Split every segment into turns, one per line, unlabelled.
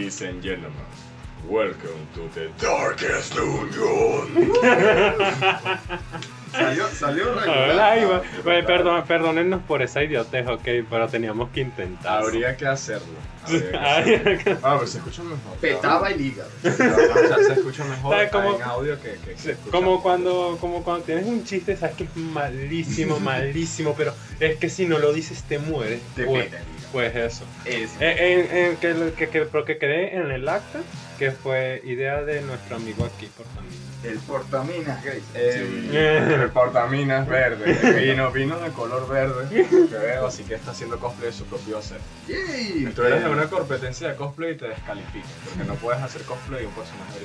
Ladies and gentlemen, welcome to the darkest dungeon.
Salió, salió regular.
Bueno, perdón, perdónennos por esa idiotez, ok, pero teníamos que intentar.
Habría que hacerlo. habría que
Ay,
hacerlo. Ah, pero se escucha mejor.
Petaba el hígado.
O sea, se escucha mejor
¿Sabes cómo?
en audio que, que se escucha.
Como cuando, como cuando tienes un chiste, sabes que es malísimo, malísimo, pero es que si no lo dices te mueres.
Te
pues,
hígado.
Pues eso.
Es.
Eh, en- en que, que, que, pero que quedé en el acta, que fue idea de nuestro amigo aquí, por también.
El portaminas, Grace.
Eh,
Sí.
el portaminas verde. Vino, vino de color verde. Que veo, así que está haciendo cosplay de su propio ser.
Yay.
Tú eres de una competencia de cosplay y te descalifican. Porque no puedes hacer cosplay de un personaje.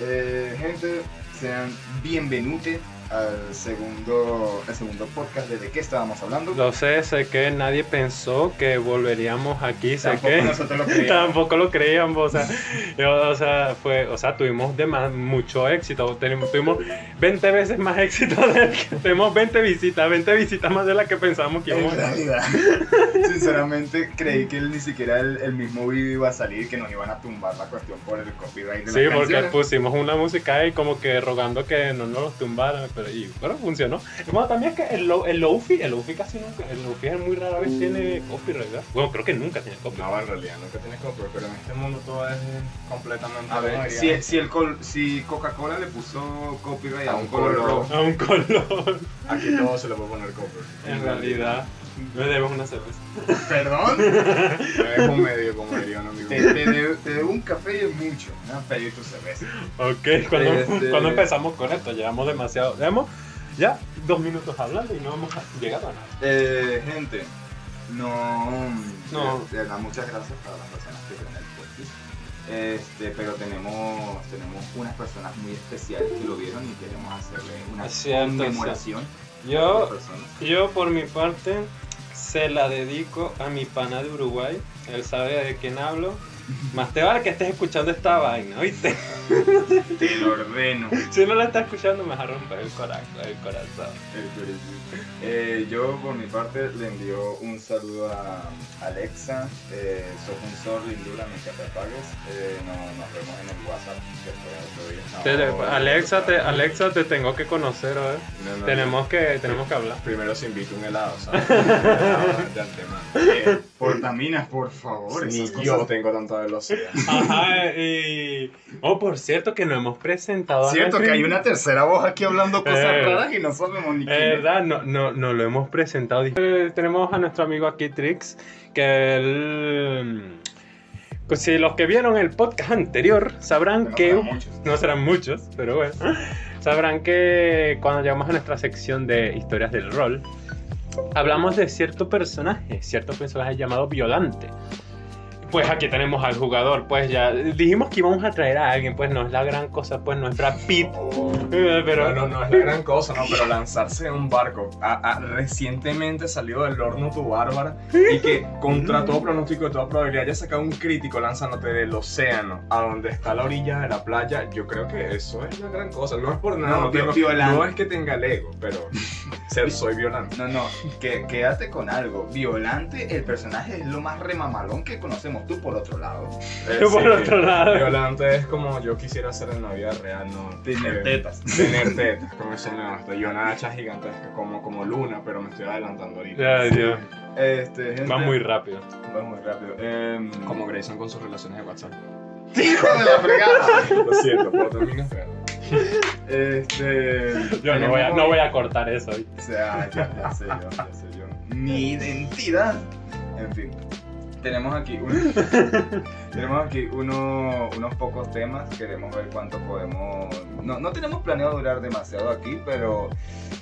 Eh, gente, sean bienvenute al segundo, al segundo podcast de, de qué estábamos hablando.
Lo sé, sé que nadie pensó que volveríamos aquí, sé
Tampoco
que
nosotros lo creíamos.
tampoco lo creíamos, o sea, yo, o sea, fue, o sea, tuvimos de más, mucho éxito, tenemos- tuvimos 20 veces más éxito, de, tenemos 20 visitas, 20 visitas más de las que pensábamos que íbamos
En realidad, sinceramente creí que ni siquiera el, el mismo video iba a salir, que nos iban a tumbar la cuestión por el copyright de
Sí,
las
porque
canciones.
pusimos una música ahí como que rogando que no nos los tumbaran, pero y, bueno, funcionó. Bueno, también es que el, el Lofi, el Lofi casi nunca, el Lofi es muy rara vez tiene copyright, ¿verdad? Bueno, creo que nunca tiene copyright.
No, en realidad nunca tienes copyright, pero en este mundo todo es completamente.
A ver, si, si, el col- si Coca-Cola le puso copyright a
A
un color
A un color,
Aquí todo se le puede poner copyright.
en realidad. Me debes una cerveza.
Perdón,
Es un medio, como diría un amigo.
te, te debo, te debo un café y es mucho. ¿no? Pedir tu cerveza.
Ok, cuando,
Este-
cuando empezamos con esto, llevamos demasiado. Llevamos ya dos minutos hablando y no hemos llegado a nada.
Eh, gente, no.
No.
De verdad, muchas gracias para las personas que ven el podcast. Este, pero tenemos, tenemos unas personas muy especiales que lo vieron y queremos hacerle una conmemoración a
Yo, yo por mi parte, se la dedico a mi pana de Uruguay. Él sabe de quién hablo. Más te vale que estés escuchando esta vaina, ¿oíste?
Te lo ordeno.
Si no la estás escuchando, me vas a romper el corazón. El corazón.
Eh, yo por mi parte le envío un saludo a Alexa. Eh, sos un sol, lindura, nunca te apagues. Eh, no, nos vemos en el WhatsApp que fue otro día.
Te-
No,
Alexa, te, Alexa, te tengo que conocer, ¿eh?
No, no,
Tenemos que, tenemos que hablar.
Primero se invita un helado, ¿sabes? de antemano.
Eh, portaminas, por favor.
Ni
esas
yo
cosas.
tengo velocidad.
Ajá, y... Oh, por cierto que no hemos presentado a
Cierto que hay una tercera voz aquí hablando cosas
Eh,
raras y no sabemos ni quién es.
verdad, no, no, no lo hemos presentado. Eh, tenemos a nuestro amigo aquí, Trix, que él... Pues si los que vieron el podcast anterior sabrán
No
que...
serán muchos.
No serán muchos, pero bueno. Sabrán que cuando llegamos a nuestra sección de historias del rol, hablamos de cierto personaje, cierto personaje llamado Violante. Pues aquí tenemos al jugador, pues ya dijimos que íbamos a traer a alguien, pues no es la gran cosa, pues no es Brad Pitt, eh, pero...
No, no, no es la gran cosa, no, pero lanzarse en un barco. a- a- recientemente salió del horno tu bárbara y que contra todo pronóstico de toda probabilidad ya sacado un crítico lanzándote del océano a donde está la orilla de la playa. Yo creo que eso es la gran cosa. No es por nada,
No,
no, tengo- no es que tenga el ego, pero ser, soy violante.
No, no, que, quédate con algo. Violante, el personaje es lo más remamalón que conocemos. Tú por otro lado.
Eh,
Yo por
sí,
otro lado.
Violante es como yo quisiera ser en la vida real, ¿no?
Tener
Eh,
tetas.
Tener tetas, con eso me basta. Y una hacha gigantesca como, como luna, pero me estoy adelantando ahorita.
Ay, Dios.
Este, gente,
Va muy rápido.
va muy rápido. Em,
Como Grayson con sus relaciones de WhatsApp.
¡Hijo de la fregada!
Lo siento, pero real.
Este.
Yo no voy a, no voy a cortar eso.
O sea, ya, ya sé yo, ya sé yo. Mi identidad. En fin. Tenemos aquí, un- tenemos aquí uno- unos pocos temas. Queremos ver cuánto podemos. No, no tenemos planeado durar demasiado aquí, pero.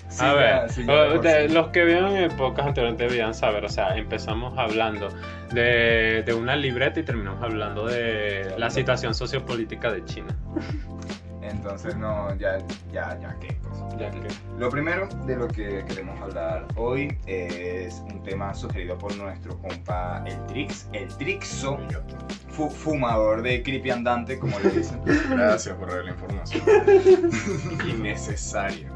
sí
a
ya-
ver,
sí
de-
sí.
los que vieron el podcast anterior debían saber, o sea, empezamos hablando de, de una libreta y terminamos hablando de la situación sociopolítica de China.
Entonces, no, ya, ya, ya, qué cosa.
Ya que,
Lo primero de lo que queremos hablar hoy es un tema sugerido por nuestro compa el Trix, el Trixo, fu- fumador de creepy andante, como le dicen.
Gracias por la información. Innecesaria.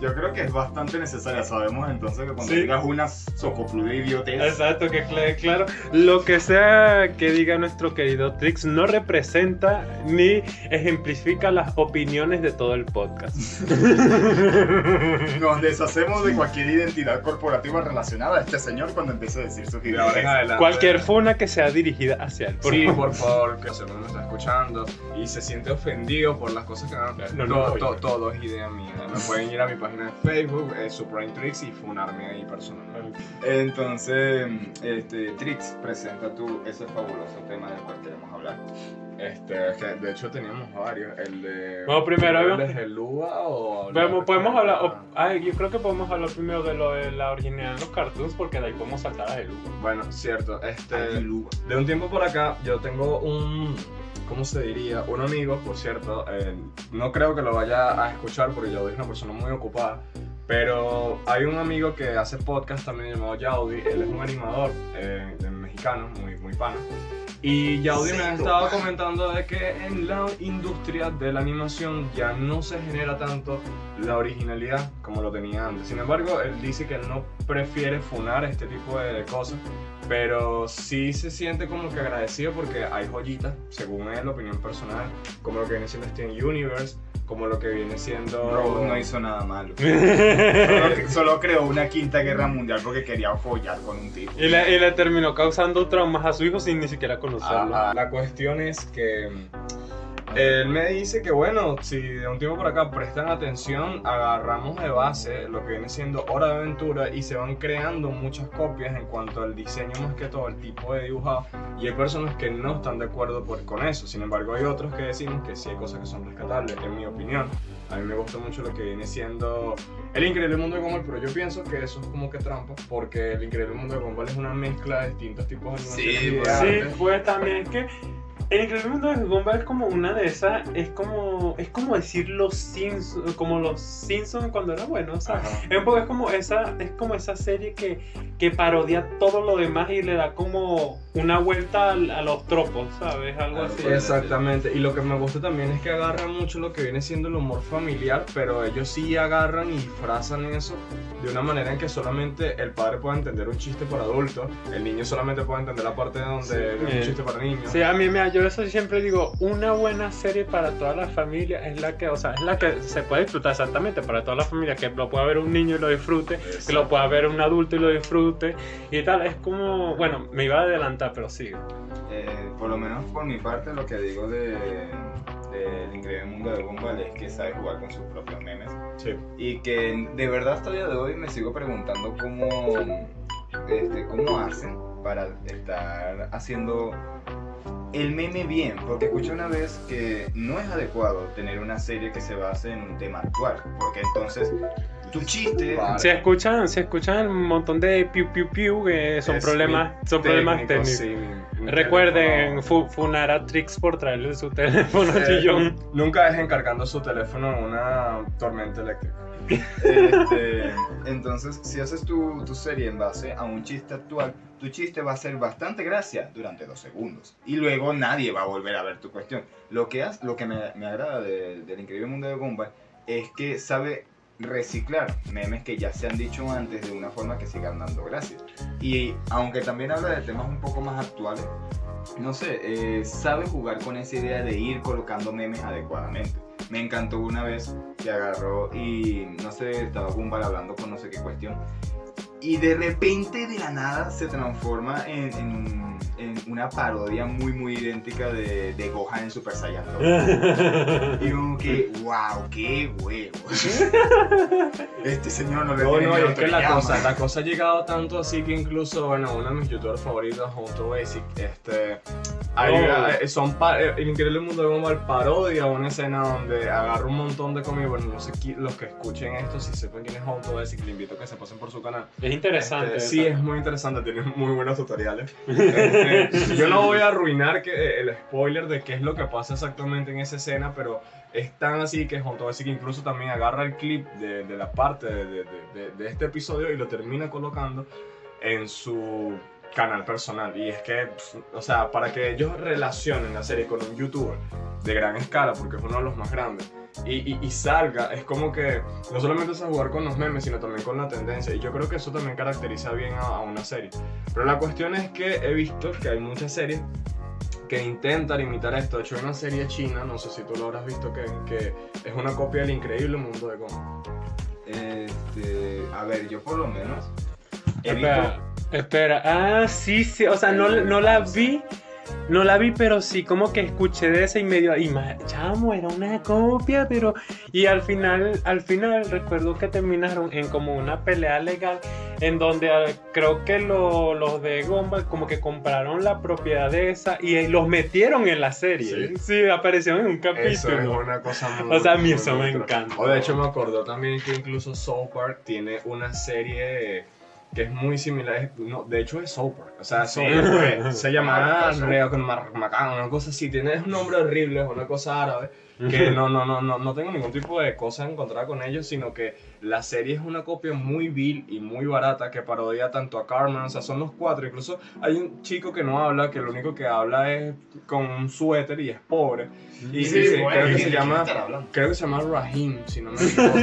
Yo creo que es bastante necesaria. Sabemos entonces que cuando
Sí.
digas una socopluda idiotez,
Exacto, que cl- claro, lo que sea que diga nuestro querido Trix no representa ni ejemplifica las opiniones de todo el podcast.
nos deshacemos de cualquier identidad corporativa relacionada a este señor cuando empiece a decir sus ideas.
Cualquier funa que sea dirigida hacia él. por
sí,
favor.
por favor, que si alguno me está escuchando y se siente ofendido por las cosas que
No, no,
to-
no, oye.
todo es idea mía. Me pueden ir a mi página de Facebook, eh, Supreme Tricks, y funarme ahí personalmente.
Entonces, este, Trix, presenta tú ese fabuloso tema del cual queremos hablar.
Este, que de hecho teníamos varios. El de.
Bueno, primero,
¿El de Gelúa o.? hablar
Podemos, podemos
de-
hablar, o- ay, yo creo que podemos hablar primero de lo de la originalidad de los cartoons porque de ahí podemos saltar a Helu.
Bueno, cierto. Este. De un tiempo por acá, yo tengo un. ¿Cómo se diría? Un amigo, por cierto. eh, no creo que lo vaya a escuchar porque yo soy una persona muy ocupada. Pero hay un amigo que hace podcast también llamado Yaudi. Él es un animador eh, mexicano, muy, muy pana. Y Yaudi me ha estado comentando de que en la industria de la animación ya no se genera tanto la originalidad como lo tenía antes. Sin embargo, él dice que él no prefiere funar este tipo de cosas, pero sí se siente como que agradecido porque hay joyitas, según él, opinión personal, como lo que viene siendo Steven Universe, como lo que viene siendo...
Rose no hizo nada malo. Solo, solo creó una quinta guerra mundial porque quería follar con un tipo.
Y le, y le terminó causando traumas a su hijo sin ni siquiera conocerlo.
Ah, la cuestión es que mm, él me dice que bueno, si de un tiempo por acá prestan atención, agarramos de base lo que viene siendo Hora de Aventura y se van creando muchas copias en cuanto al diseño más que todo, el tipo de dibujado. Y hay personas que no están de acuerdo por, con eso. Sin embargo, hay otros que decimos que sí hay cosas que son rescatables, en mi opinión. A mí me gusta mucho lo que viene siendo El Increíble Mundo de Gumball, pero yo pienso que eso es como que trampa, porque El Increíble Mundo de Gumball es una mezcla de distintos tipos de
Sí,
animaciones.
pues,
Sí, pues también es que el increíble mundo de Gumball es como una de esas, es como, es como decir los Simpsons, como los Simpsons cuando era bueno, o sea,
Ajá.
es un poco es como esa, es como esa serie que, que parodia todo lo demás y le da como una vuelta al- a, los tropos, ¿sabes? Algo así.
Exactamente, y lo que me gusta también es que agarran mucho lo que viene siendo el humor familiar, pero ellos sí agarran y disfrazan eso de una manera en que solamente el padre puede entender un chiste para adultos, el niño solamente puede entender la parte donde
Sí.
es un chiste para niños.
Sí, a mí me, yo eso siempre digo, una buena serie para toda la familia es la que, o sea, es la que se puede disfrutar exactamente para toda la familia, que lo pueda ver un niño y lo disfrute, que lo pueda ver un adulto y lo disfrute y tal, es como, bueno, me iba a adelantar, pero sigue.
Eh, por lo menos por mi parte, lo que digo de, de El Increíble Mundo de Gumball es que sabe jugar con sus propios memes.
Sí.
Y que de verdad hasta el día de hoy me sigo preguntando cómo, este, cómo hacen para estar haciendo el meme bien. Porque escuché una vez que no es adecuado tener una serie que se base en un tema actual. Porque entonces tu chiste...
Vale.
Se escuchan, se escuchan un montón de piu piu piu que son
Es
problemas, son problemas
técnico,
técnicos.
sí,
Recuerden fu- funar a Trix por traerle su teléfono
Eh,
sillón.
Nunca dejen cargando su teléfono en una tormenta eléctrica.
Este, entonces, si haces tu, serie en base a un chiste actual, tu chiste va a ser bastante gracia durante dos segundos. Y luego nadie va a volver a ver tu cuestión. Lo que, has- lo que me, agrada de- del increíble mundo de Gumball es que sabe reciclar memes que ya se han dicho antes de una forma que sigan dando gracia. Y aunque también habla de temas un poco más actuales, no sé, eh, sabe jugar con esa idea de ir colocando memes adecuadamente. Me encantó una vez que agarró y no sé, estaba Gumball hablando con no sé qué cuestión. Y de repente de la nada se transforma en, en un- en una parodia muy muy idéntica de, de Gohan en Super Saiyan 2. Y como que, wow, qué huevos. Este señor no le
No,
tiene
no, es que la cosa, la cosa ha llegado tanto así que incluso, bueno, uno de mis youtubers favoritos, Junto Basic, este, hay-
Oh.
eh, son eh, el increíble mundo de Gumball parodia una escena donde agarra un montón de comida, bueno, no sé qui- los que escuchen esto, si sepan quién es Junto Basic, les invito a que se pasen por su canal.
Es interesante.
Este, sí, es muy interesante, tiene muy buenos tutoriales. Este, yo no voy a arruinar que, eh, el spoiler de qué es lo que pasa exactamente en esa escena, pero es tan así que Junto Basic incluso también agarra el clip de, de la parte de, de- este episodio y lo termina colocando en su canal personal. Y es que, o sea, para que ellos relacionen la serie con un youtuber de gran escala, porque es uno de los más grandes, y, y- y salga, es como que no solamente es a jugar con los memes, sino también con la tendencia. Y yo creo que eso también caracteriza bien a, a una serie. Pero la cuestión es que he visto que hay muchas series que intentan imitar esto. De hecho, hay una serie china, no sé si tú lo habrás visto, que, que es una copia del increíble mundo de Goma.
Este, a ver, yo por lo menos he visto
Espera, espera. Ah, sí, sí. O sea, no, no la vi. No la vi, pero sí como que escuché de esa y medio. Y chamo, era una copia, pero. Y al final, al final recuerdo que terminaron en como una pelea legal. En donde ah, creo que lo- los de Gumball como que compraron la propiedad de esa y eh, los metieron en la serie.
Sí.
Sí, aparecieron en un
Eso es
capítulo.
una cosa muy.
O sea, a mí eso me encanta.
O de hecho, me acordó también que incluso South Park tiene una serie que es muy similar. no, de hecho, es Park. O sea. South Park se llama Reo con Marmacán, una cosa así. Tiene un nombre horrible, es una cosa árabe. Que no, no, no, no, no tengo ningún tipo de cosa encontrada con ellos, sino que la serie es una copia muy vil y muy barata que parodia tanto a Carmen, o sea, son los cuatro. Incluso hay un chico que no habla, que lo único que habla es con un suéter y es pobre. Y
Sí,
sí,
bueno,
creo que
¿de
se llama, creo que se llama Rahim, si no me equivoco.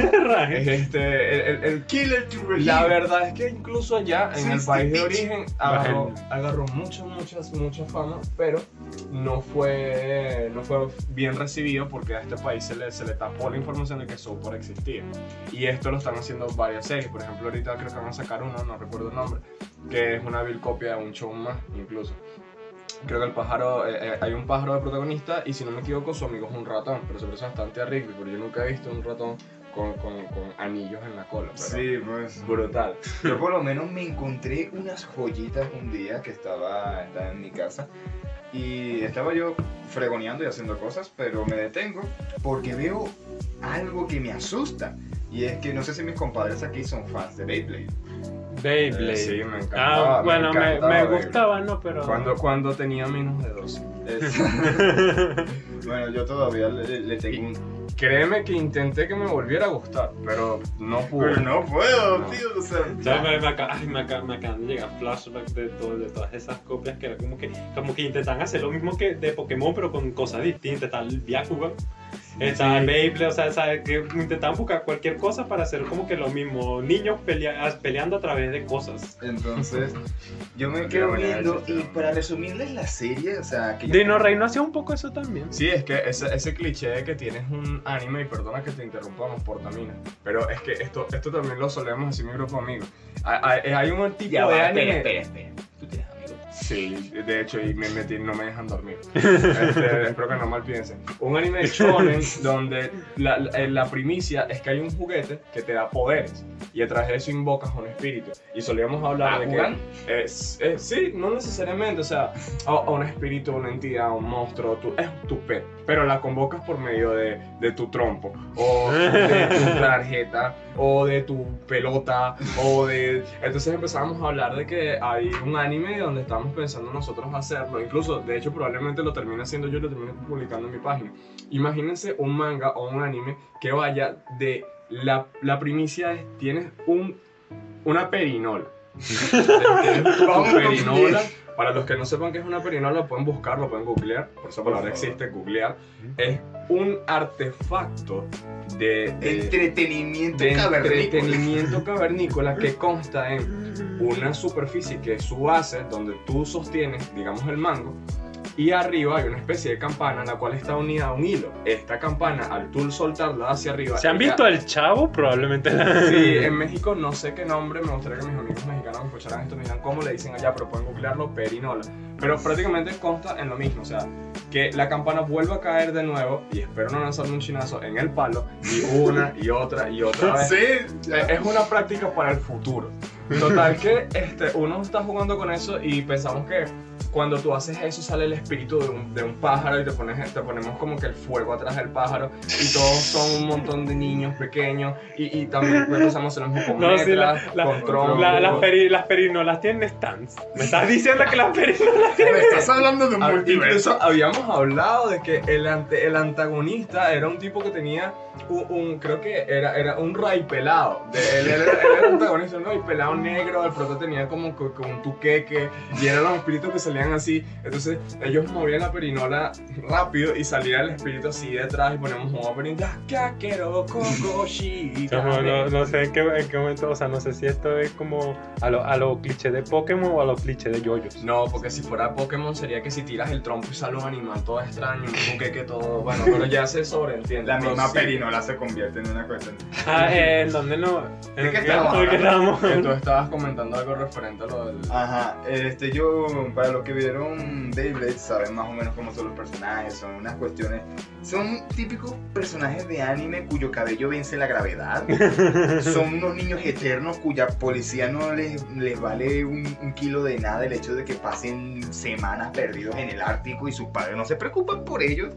es este, el, el-
Killer to
la verdad es que incluso allá en el país de
60
origen agarró, agarró mucha, muchas, mucha fama, pero no fue, no fue bien recibido porque a este país se le, se le tapó la información de que Park existía. Y esto lo están haciendo varias series, por ejemplo ahorita creo que van a sacar uno, no recuerdo el nombre, que es una vil copia de un show más incluso. Creo que el pájaro, eh, eh, hay un pájaro de protagonista y si no me equivoco su amigo es un ratón, pero se parece bastante a Rigby, pero yo nunca he visto un ratón con, con, con anillos en la cola.
Sí, pues.
Brutal.
Yo por lo menos me encontré unas joyitas un día que estaba, estaba en mi casa y estaba yo fregoneando y haciendo cosas, pero me detengo porque veo algo que me asusta. Y es que no sé si mis compadres aquí son fans de Beyblade.
Beyblade.
Eh, sí, me encantaba.
Ah, bueno, me,
encantaba
me
Beyblade.
gustaba, ¿no? Pero.
Cuando, cuando tenía menos de 12.
Es- bueno, yo todavía le, le tengo un...
Créeme que intenté que me volviera a gustar, pero no pude.
Pero no puedo,
No.
tío, o sea...
Ya me, me, aca- ay, me, aca- me acaban de llegar flashbacks de, todo- de todas esas copias que era como que, como que intentan hacer lo mismo que de Pokémon, pero con cosas distintas. El Byakugan, está el Beyblade, o sea, ¿sabes? que intentaban buscar cualquier cosa para hacer como que lo mismo. Niños pelea- peleando a través de cosas.
Entonces, yo me quedo viendo y para resumirles la serie, o sea, que
Dino Reino hacía un poco eso también.
Sí, es que ese, ese cliché de que tienes un anime, y perdona que te interrumpamos por Tamina, pero es que esto, esto también lo solemos decir mi grupo de amigos. Hay, hay- hay un tipo
Ya
de
va,
anime.
espera, espera, espera. ¿Tú?
Sí, de hecho, y me metí, no me dejan dormir. Este, espero que no mal piensen. Un anime shonen donde la, la, eh, la primicia es que hay un juguete que te da poderes y a través de eso invocas a un espíritu. Y solíamos hablar de que. Es- sí, no necesariamente, o sea, a, a un espíritu, una entidad, un monstruo, tu, es tu pet, pero la convocas por medio de, de tu trompo, o de tu tarjeta, o de tu pelota, o de... Entonces empezamos a hablar de que hay un anime donde estamos pensando nosotros hacerlo, incluso, de hecho, probablemente lo termine haciendo yo y lo termine publicando en mi página. Imagínense un manga o un anime que vaya de... La, la primicia es, tienes un, una perinola. Tienes
Vamos,
perinola. Para los que no sepan qué es una perinola, pueden buscarlo, pueden googlear. Por esa palabra existe, googlear. Es un artefacto de, de-
Entretenimiento
de
cavernícola.
entretenimiento cavernícola que consta en una superficie que es su base, donde tú sostienes, digamos, el mango, y arriba hay una especie de campana la cual está unida a un hilo. Esta campana, al tú soltarla hacia arriba...
¿Se han
ella-
visto el chavo? Probablemente.
Sí, en México no sé qué nombre, me gustaría que mis amigos mexicanos me escucharan esto, me digan cómo le dicen allá, pero pueden googlearlo, perinola. Pero prácticamente consta en lo mismo, o sea, que la campana vuelva a caer de nuevo, y espero no lanzarme un chinazo en el palo, y una y otra y otra vez.
Sí,
Es una práctica para el futuro. Total que este, uno está jugando con eso y pensamos que cuando tú haces eso sale el espíritu de un, de un pájaro y te, pones, te ponemos como que el fuego atrás del pájaro y todos son un montón de niños pequeños y, y también empezamos a hacer lo mismo con
No, sí, la-
metras,
la-
con troncos.
La- las, peri- las perinolas tienen stands. Me estás diciendo que las perinolas
Me estás hablando de un
Ah,
multiverso.
Incluso habíamos hablado de que el, ante- el antagonista era un tipo que tenía un, un- creo que era, era un ray pelado. De- él, era, él era el antagonista, un ray pelado negro, el prota tenía como que un tuqueque y eran los espíritus que salían hacían así. Entonces ellos movían la perinola rápido y salía el espíritu así detrás y poníamos un opening. "Ya, ya quiero Kokoshi".
Como no, no sé en qué, en qué momento, o sea, no sé si esto es como a lo, a lo cliché de Pokémon o a lo cliché de yoyos.
No, porque si fuera Pokémon sería que si tiras el trompo y sale un animal todo extraño, un buqueque todo. Bueno, pero ya se sobreentiende.
La
Pero
misma
sí.
perinola se convierte en una cuestión.
Ah, eh, ¿en dónde no? ¿En
¿De qué estamos
tú estabas comentando algo referente a lo del.
Ajá, este, yo, para los que vieron Beyblade, saben más o menos cómo son los personajes, son unas cuestiones, son típicos personajes de anime cuyo cabello vence la gravedad, son unos niños eternos cuya policía no les, les vale un, un kilo de nada el hecho de que pasen semanas perdidos en el Ártico y sus padres no se preocupan por ellos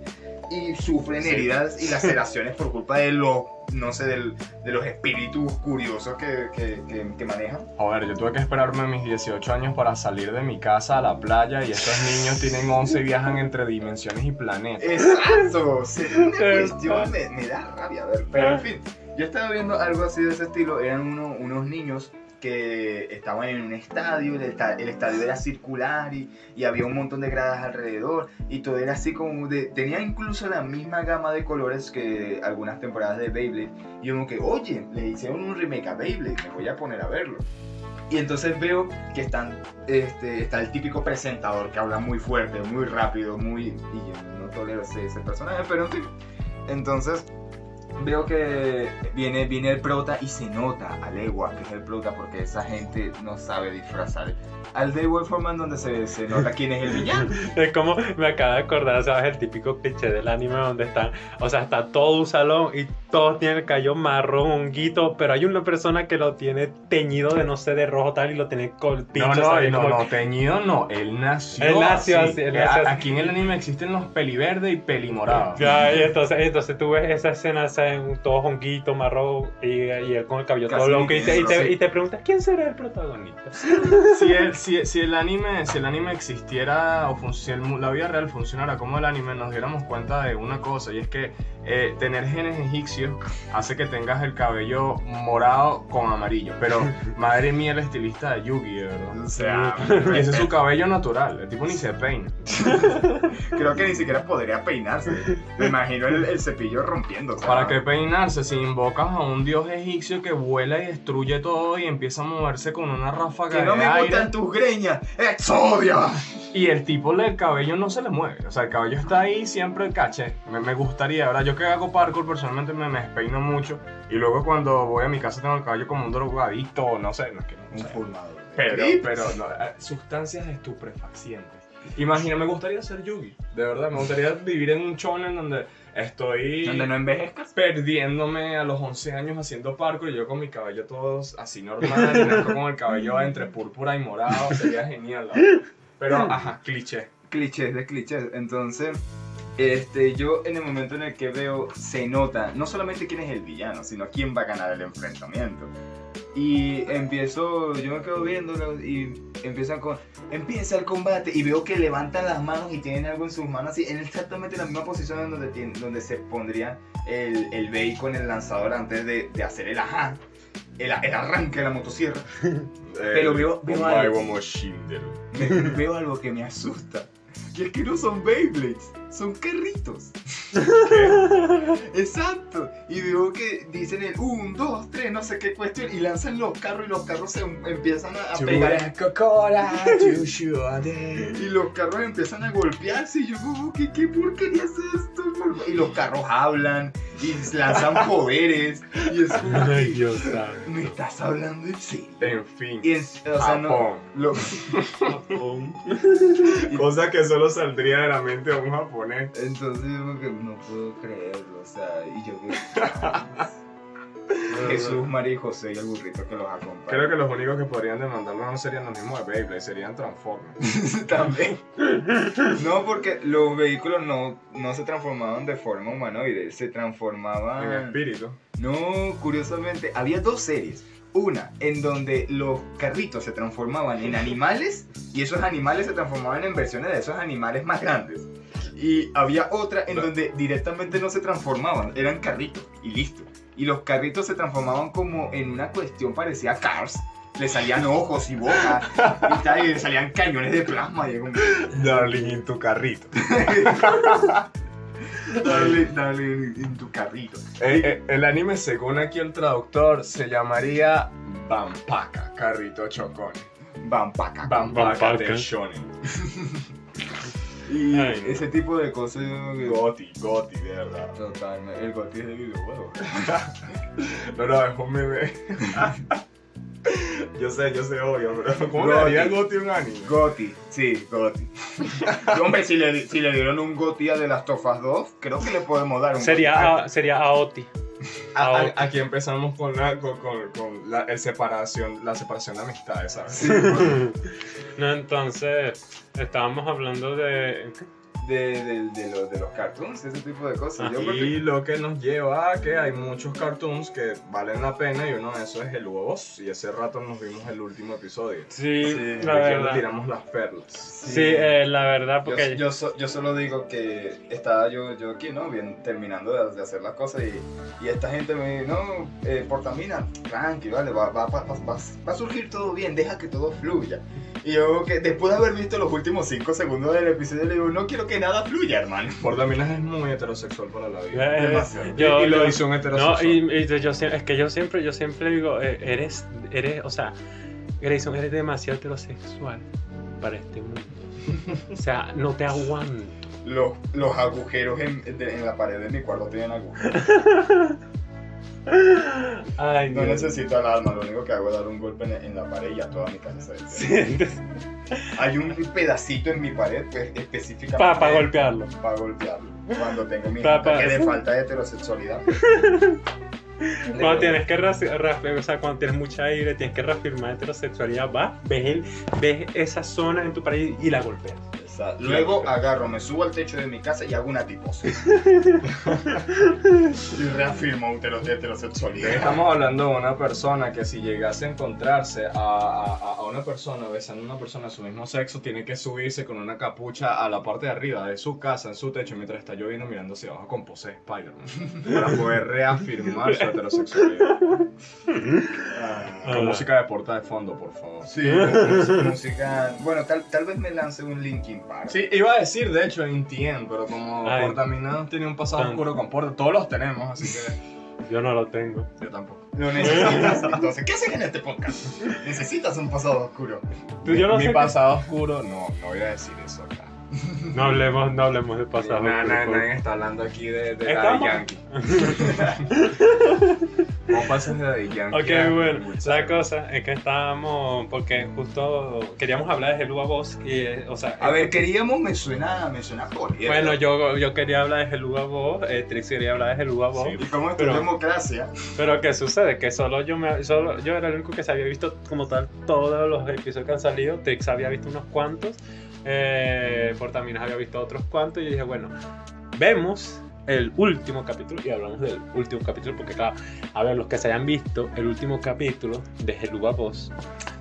y sufren
Sí.
heridas y laceraciones por culpa de los, no sé, del- de los espíritus curiosos que, que, que- que manejan.
Joder, yo tuve que esperarme mis 18 años para salir de mi casa a la playa y estos niños tienen 11 y viajan entre dimensiones y planetas.
Exacto, sí, cuestión, me, me da rabia ver. Pero en fin, yo estaba viendo algo así de ese estilo. Eran uno- unos niños que estaban en un estadio, el, esta- el estadio era circular y, y había un montón de gradas alrededor y todo era así como de... Tenía incluso la misma gama de colores que algunas temporadas de Beyblade. Y como que, oye, le hicieron un remake a Beyblade, me voy a poner a verlo. Y entonces veo que están, este, está el típico presentador que habla muy fuerte, muy rápido, muy... Y yo no tolero ese, ese personaje, pero en fin. Entonces veo que viene, viene el prota y se nota a legua que es el prota porque esa gente no sabe disfrazar. Al de igual forma en donde se, se nota quién es el villano.
Es como me acaba de acordar, ¿sabes? El típico cliché del anime donde están, o sea, está todo un salón y todos tienen el cabello marrón, honguito, pero hay una persona que lo tiene teñido de no sé, de rojo tal y lo tiene cortito.
No, no,
¿sabes?
no,
Como-
no, teñido no, él nació.
Él nació así, él
Eh,
nació así.
Aquí en el anime existen los peliverde y pelimorado.
Ya, y entonces, entonces tú ves esa escena, ¿sabes? todo honguito, marrón, y, y él con el cabello
Casi
todo loco, y te, y, te,
sí.
y te preguntas, ¿quién será el protagonista?
si, el, si, si el anime si el anime existiera o si el la vida real funcionara como el anime nos diéramos cuenta de una cosa y es que eh, tener genes egipcios hace que tengas el cabello morado con amarillo pero madre mía el estilista de Yugi de verdad
O sea,
y ese es su cabello natural el tipo ni se peina
creo que ni siquiera podría peinarse. Me imagino el, el cepillo rompiendo. o sea,
para qué peinarse si invocas a un dios egipcio que vuela y destruye todo y empieza a moverse con una ráfaga
Que no
de
me
aire
gustan tus greñas. ¡Exodia!
Y el tipo del cabello no se le mueve. O sea, el cabello está ahí siempre caché. Me, me gustaría, ¿verdad? Yo que hago parkour personalmente me, me despeino mucho. Y luego cuando voy a mi casa tengo el cabello como un drogadicto no sé. No, es que no
Un
sé.
fulmador.
Pero, pero no, eh, sustancias estupefacientes. Imagina, me gustaría ser Yugi. De verdad, me gustaría vivir en un shonen donde estoy
Donde no envejezcas.
perdiéndome a los 11 años haciendo parkour y yo con mi cabello todo así normal y nazco con el cabello entre púrpura y morado. Sería genial. verdad. Pero, ajá, cliché.
clichés de clichés. Entonces, este, yo en el momento en el que veo, se nota no solamente quién es el villano, sino quién va a ganar el enfrentamiento. Y empiezo, yo me quedo viéndolo y empiezan con, empieza el combate y veo que levantan las manos y tienen algo en sus manos, así, en exactamente la misma posición en donde, tiene- donde se pondría el, el B con el lanzador antes de, de hacer el ajá, el, el arranque de la motosierra. Pero veo- veo algo. veo algo que me asusta. Y es que no son Beyblades, son carritos. Exacto. Y veo que dicen el 1, 2, 3, no sé qué cuestión. Y lanzan los carros y los carros se em- empiezan a, a pegar. Y los carros empiezan a golpearse. Y yo, como, ¿qué, qué porquería es esto? Y los carros hablan y lanzan poderes. Y es como,
Ay, Dios.
¿me estás hablando en serio?
En fin.
Y en- o sea, no.
Japón.
lo-
Cosa que solo saldría de la mente de un japonés.
Entonces yo como que no puedo creerlo, o sea, y yo que... Jesús, María y José y el burrito que los acompaña.
Creo que los únicos que podrían demandarlo no serían los mismos de Beyblade, serían Transformers.
También. No, porque los vehículos no, no se transformaban de forma humanoide, se
En
transformaban...
espíritu.
No, curiosamente, había dos series. Una en donde los carritos se transformaban en animales y esos animales se transformaban en versiones de esos animales más grandes. Y había otra en donde directamente no se transformaban, eran carritos y listo. Y los carritos se transformaban como en una cuestión parecida a Cars, le salían ojos y boca, y, tal, y le salían cañones de plasma. Y como,
Darling en tu carrito.
dale, dale en tu carrito.
Eh, eh, el anime, según aquí el traductor, se llamaría Vampaka, carrito chocón.
Vampaka.
Vampaka
Vampaka.
de Shonen.
Y
Ay, no.
ese tipo de cosas.
Goti, Goti, de verdad.
Totalmente. El goti es de videojuego.
No, no, es un meme. yo sé, yo sé, obvio, pero ¿cómo le
Goti.
daría Goti un anime?
Goti, sí, Goti. Hombre, si le, si le dieron un Goti a de las Tofas 2, creo que le podemos dar un
Sería,
Goti.
a- sería Aoti.
A- a-
Goti.
aquí empezamos con la, con, con- con la, el separación, la separación de amistades, ¿sabes?
No, entonces, estábamos hablando de...
De, de, de, los, de los cartoons, ese tipo de cosas. Yo
Y lo que nos lleva a que hay muchos cartoons que valen la pena y uno de esos es el huevos. Y ese rato nos vimos el último episodio.
Sí,
Sí,
la verdad.
tiramos las perlas.
Sí, eh, la verdad,
Yo,
porque...
yo, so- yo solo digo que estaba yo, yo aquí, ¿no? Bien, terminando de, de hacer las cosas y, y esta gente me dice, no, eh, Portamina, tranqui, vale, va, va, va, va, va- va a surgir todo bien, deja que todo fluya. Y yo, que después de haber visto los últimos 5 segundos del episodio, le digo, no quiero que nada fluya, hermano.
Portaminas es muy heterosexual para la vida.
Eh,
demasiado.
yo-
y, y lo
yo-
hizo un
No,
heterosexual.
y, y yo es que yo siempre, yo siempre digo, eh, eres, eres, o sea, Grayson, eres demasiado heterosexual para este mundo. O sea, no te aguanto.
Los, los agujeros en, de- en la pared de mi cuarto tienen agujeros.
Ay,
No
Dios.
necesito alarma, lo único que hago es dar un golpe en, en la pared y ya toda mi casa se detiene.
Sí,
Hay un pedacito en mi pared pues, específicamente
para, para golpearlo.
para golpearlo cuando tengo mi
Pa- pa-
que de falta de heterosexualidad.
Cuando tienes que o sea, cuando tienes mucha aire, tienes que reafirmar heterosexualidad, vas, ves, el, ves esa zona en tu pared y la golpeas.
Exacto. Luego agarro, me subo al techo de mi casa y hago una tiposa. y reafirmo hetero- heterosexualidad.
Estamos hablando de una persona que si llegase a encontrarse a, a- a una persona besando a una persona de su mismo sexo, tiene que subirse con una capucha a la parte de arriba de su casa, en su techo, mientras está lloviendo mirando hacia abajo con pose de Spider-Man, para poder reafirmar su heterosexualidad.
Ah,
Con música de porta de fondo, por favor.
Sí, música- música. Bueno, tal, tal vez me lance un Linkin
Sí, iba a decir, de hecho, Intien, pero como
Ay.
Portamina tiene un pasado oscuro con Porta, todos los tenemos, así que
Yo no lo tengo.
yo tampoco.
Lo necesitas. Entonces, ¿qué haces en este podcast? Necesitas un pasado oscuro.
Tú, yo no
Mi
sé
pasado oscuro, no, no voy a decir eso acá.
No hablemos, no hablemos de pasado. Por favor.
nadie está hablando aquí de, de Daddy Yankee. ¿Cómo pasas de Daddy Yankee?
Ok,
a
bueno, la cosa es que estábamos, porque justo queríamos hablar de Helua Boss y, eh, o sea,
A ver, queríamos, me suena, me suena
bueno, yo, yo quería hablar de Helua Boss, eh, Trix quería hablar de Helua Boss,
Sí.
¿Y cómo es tu
Pero-
democracia?
pero ¿qué sucede? Que solo yo, me, solo yo era el único que se había visto como tal todos los episodios que han salido, Trix había visto unos cuantos, eh, Portaminas había visto otros cuantos y yo dije, bueno, vemos el último capítulo y hablamos del último capítulo porque claro, a ver, los que se hayan visto el último capítulo de Helua Boss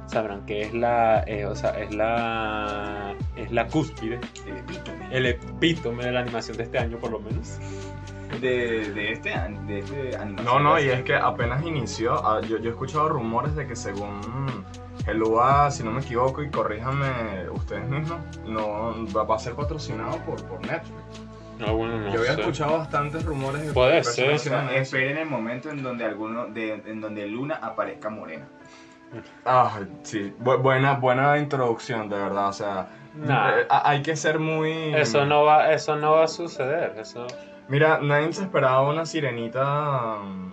sabrán que es la, eh, o sea, es la, es la cúspide,
El epítome.
el epítome de la animación de este año por lo menos.
De, de este, de este animación.
No, no, y es que apenas inició, ah, yo, yo he escuchado rumores de que según Helua, si no me equivoco, y corríjanme ustedes mismos, no va, a ser patrocinado por, por Netflix.
No, bueno, no
yo había
sé.
escuchado bastantes rumores de
Puede ser.
Esperen el momento en donde alguno, de, en donde Luna aparezca morena.
Ah, sí, bu- buena, buena introducción, de verdad, o sea,
Nah.
eh, hay que ser muy...
Eso no va, eso no va a suceder. Eso.
Mira, nadie se esperaba una sirenita... um,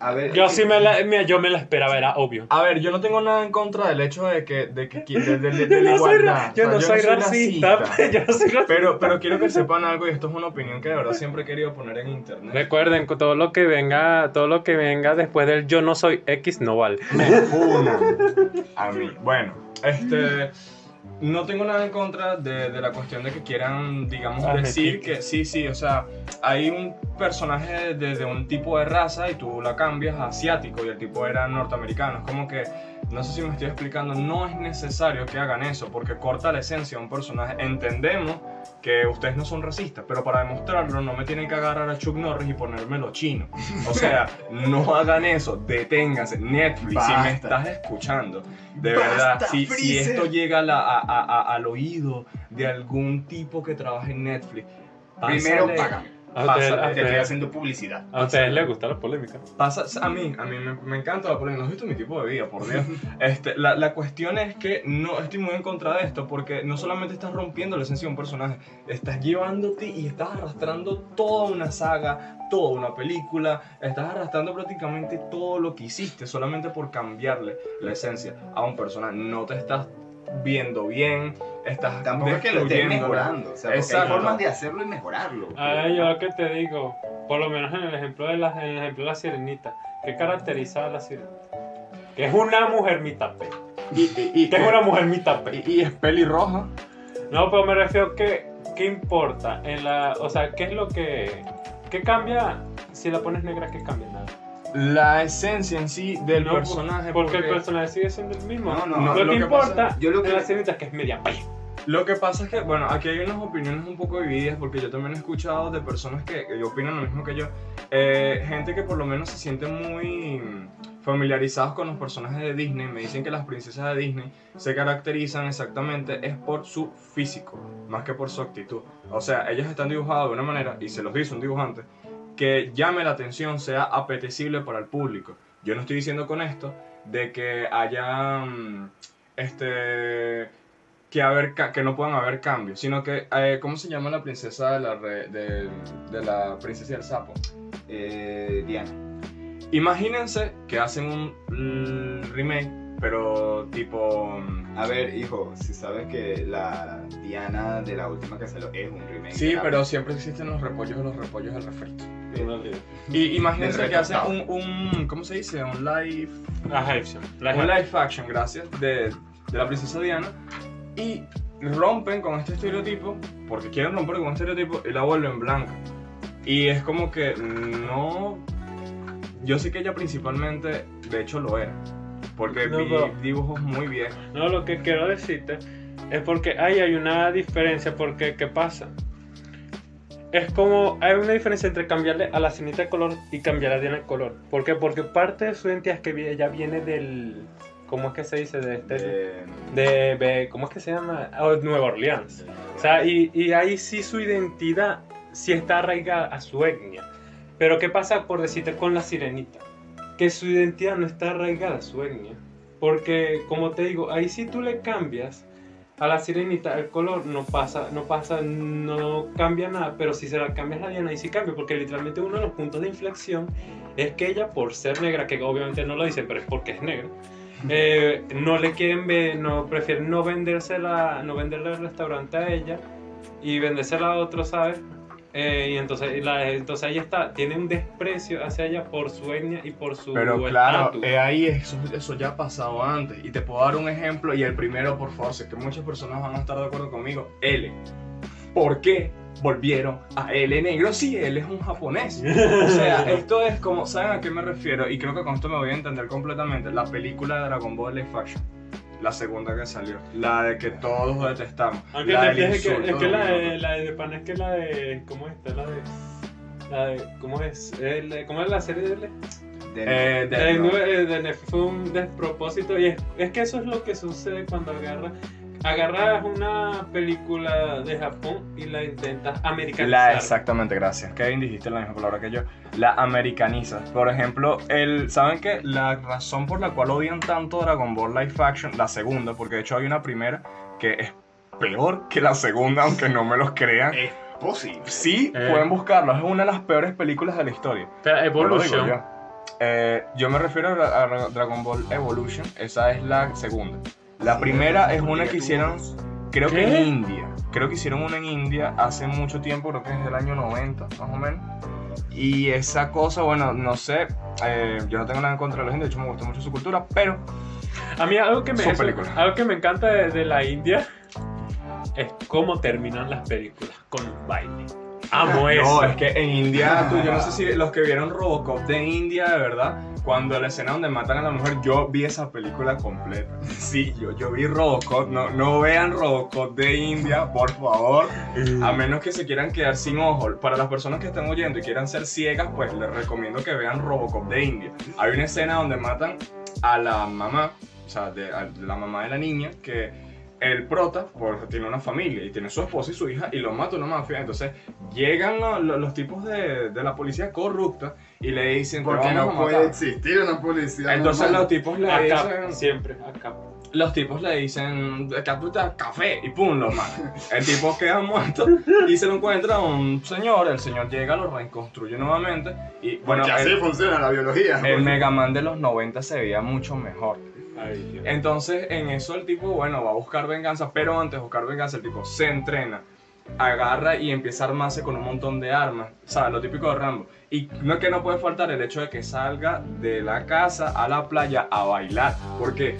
A ver.
Yo sí me la, mira, yo me la esperaba, era obvio.
A ver, yo no tengo nada en contra del hecho de que, de que de, de- de- de la
No soy
igualdad.
ra- yo
O sea,
no soy racista, yo no soy racista.
Pero, pero quiero que sepan algo y esto es una opinión que de verdad siempre he querido poner en internet.
Recuerden que todo lo que venga, todo lo que venga después del yo no soy X no vale.
Me funan a mí. Bueno, este. No tengo nada en contra de, de la cuestión de que quieran, digamos,
Ah,
decir que sí, sí, o sea, hay un personaje de, de un tipo de raza y tú la cambias a asiático y el tipo era norteamericano. Es como que no sé si me estoy explicando, no es necesario que hagan eso porque corta la esencia de un personaje. Entendemos que ustedes no son racistas, pero para demostrarlo no me tienen que agarrar a Chuck Norris y ponérmelo chino. O sea, no hagan eso, deténganse. Netflix, si me estás escuchando, de
Basta,
verdad, si, esto llega a la- a- a- a- al oído de algún tipo que trabaja en Netflix,
Primero.
A ustedes,
Pásale,
a
Te estoy
ustedes-
haciendo publicidad.
a ustedes les gusta la polémica.
Pasa, a mí, a mí me, me encanta la polémica. No visto mi tipo de vida, por Dios. Este, la, la cuestión es que no estoy muy en contra de esto porque no solamente estás rompiendo la esencia de un personaje, estás llevándote y estás arrastrando toda una saga, toda una película, estás arrastrando prácticamente todo lo que hiciste solamente por cambiarle la esencia a un personaje. No te estás viendo bien, estás
Tampoco es que lo estés mejorando. O sea, hay formas de hacerlo y mejorarlo.
Ah, yo lo que te digo, por lo menos en el ejemplo de la, en el ejemplo de la sirenita, ¿qué caracteriza a la sirenita? Que es una mujer mitad pe.
Y, y, y,
Que es una mujer mitad pe.
y- y es pelirroja.
No, pero me refiero que, ¿qué importa? En la, o sea, ¿qué es lo que, qué cambia si la pones negra? ¿Qué cambia? Nada.
La esencia en sí del
No,
personaje.
Porque, el personaje sigue siendo el mismo.
No, no,
lo,
no,
que
lo que
importa
pasa-
yo lo que-
la sirenita es que es media pe.
Lo que pasa es que, bueno, aquí hay unas opiniones un poco divididas porque yo también he escuchado de personas que, que opinan lo mismo que yo. Eh, gente que por lo menos se siente muy familiarizados con los personajes de Disney. Me dicen que las princesas de Disney se caracterizan exactamente es por su físico, más que por su actitud. O sea, ellas están dibujadas de una manera, y se los dice un dibujante, que llame la atención, sea apetecible para el público. Yo no estoy diciendo con esto de que haya mm, este que haber ca- que no puedan haber cambios, sino que eh, ¿cómo se llama la princesa de la re- de, de la princesa del sapo?
Eh, Diana.
Imagínense que hacen un mm, remake, pero tipo mm,
A ver, hijo, si sabes que la Diana de la última que salió es un remake.
Sí,
la-
pero siempre existen los repollos de los repollos del refrito. Y imagínense que hacen un, un ¿cómo se dice? Un live
La action. La
un live action, gracias, de, de la princesa Diana y rompen con este estereotipo porque quieren romper con este estereotipo y la vuelven blanca. Y es como que no. Yo sé que ella principalmente, de hecho, lo era. Porque
No,
vi dibujos muy viejos.
No, lo que quiero decirte es porque ahí hay una diferencia, porque ¿qué pasa? Es como, hay una diferencia entre cambiarle a la cenita de color y cambiar a Diana de color. ¿Por qué? Porque parte de su identidad es que ella viene del, ¿cómo es que se dice? De, este-
de-
de, ¿cómo es que se llama? Ah, Nueva Orleans. O sea, y, y ahí sí su identidad sí está arraigada a su etnia. Pero ¿qué pasa por decirte con la sirenita? Que su identidad no está arraigada a su etnia. Porque, como te digo, ahí sí tú le cambias a la sirenita el color, no pasa, no pasa, no cambia nada. Pero si se la cambias a Diana, ahí sí cambia. Porque literalmente uno de los puntos de inflexión es que ella, por ser negra, que obviamente no lo dicen, pero es porque es negra. eh, no le quieren ver, no prefieren no vendérsela, no venderle el restaurante a ella y vendérsela a otro, ¿sabes? Eh, y entonces, y la- entonces ahí está, tiene un desprecio hacia ella por su etnia y por su
Pero claro, eh, ahí eso, eso ya ha pasado antes. Y te puedo dar un ejemplo. Y el primero, por favor, sé que muchas personas van a estar de acuerdo conmigo. L. ¿Por qué volvieron a L negro si él es un japonés? O sea, esto es como, ¿saben a qué me refiero? Y creo que con esto me voy a entender completamente. La película de Dragon Ball Live Action. La segunda que salió. La de que todos detestamos.
Aunque
la
la-
del
es, que, es la de, la de Pan es que la de. ¿Cómo es esta? La de. La de ¿Cómo es? El- ¿Cómo es la serie de él?
de-
Eh, de-
De,
no.
de, fue un despropósito y es, es que eso es lo que sucede cuando agarras agarras una película de Japón y la intentas americanizar.
La, exactamente, gracias. Kevin, dijiste la misma palabra que yo. La americaniza. Por ejemplo, el, ¿saben que La razón por la cual odian tanto Dragon Ball Live Action, la segunda, porque de hecho hay una primera que es peor que la segunda, aunque no me los crean.
Es posible.
Sí,
Eh.
pueden buscarlo. Es una de las peores películas de la historia. Digo
Evolution.
yo. Eh, yo me refiero a, a Dragon Ball Evolution. Esa es la segunda. La primera es una que hicieron Creo que en India. Creo que hicieron una en India hace mucho tiempo, creo que es del año 90, más o menos. Y esa cosa, bueno, no sé, eh, yo no tengo nada en contra de la gente, de hecho me gusta mucho su cultura, pero
A mí algo que me, eso- algo que me encanta de, de la India es cómo terminan las películas con un baile. Amo eso.
No, es que en India, tú, yo no sé si los que vieron Robocop de India, de verdad, cuando la escena donde matan a la mujer, yo vi esa película completa. Sí, yo, yo vi Robocop, no, no vean Robocop de India, por favor, a menos que se quieran quedar sin ojos. Para las personas que están oyendo y quieran ser ciegas, pues les recomiendo que vean Robocop de India. Hay una escena donde matan a la mamá, o sea, de, a la mamá de la niña, que el prota, porque tiene una familia y tiene su esposa y su hija, y lo mata una mafia. Entonces llegan lo- lo- los, tipos de, de la policía corrupta y le dicen: "Te
Porque no puede
matar".
existir una policía.
Entonces
normal.
los tipos le
Acá,
dicen,
siempre, acá.
los tipos le dicen, "Capita, café, y pum, lo matan. El tipo queda muerto y se lo encuentra un señor, el señor llega, lo reconstruye nuevamente y bueno,
Porque así
el,
funciona la biología.
el Mega Man de los 90 se veía mucho mejor. Entonces, en eso el tipo, bueno, va a buscar venganza, pero antes de buscar venganza, el tipo se entrena, agarra y empieza a armarse con un montón de armas, ¿sabes? Lo típico de Rambo. Y no es que no puede faltar el hecho de que salga de la casa a la playa a bailar, porque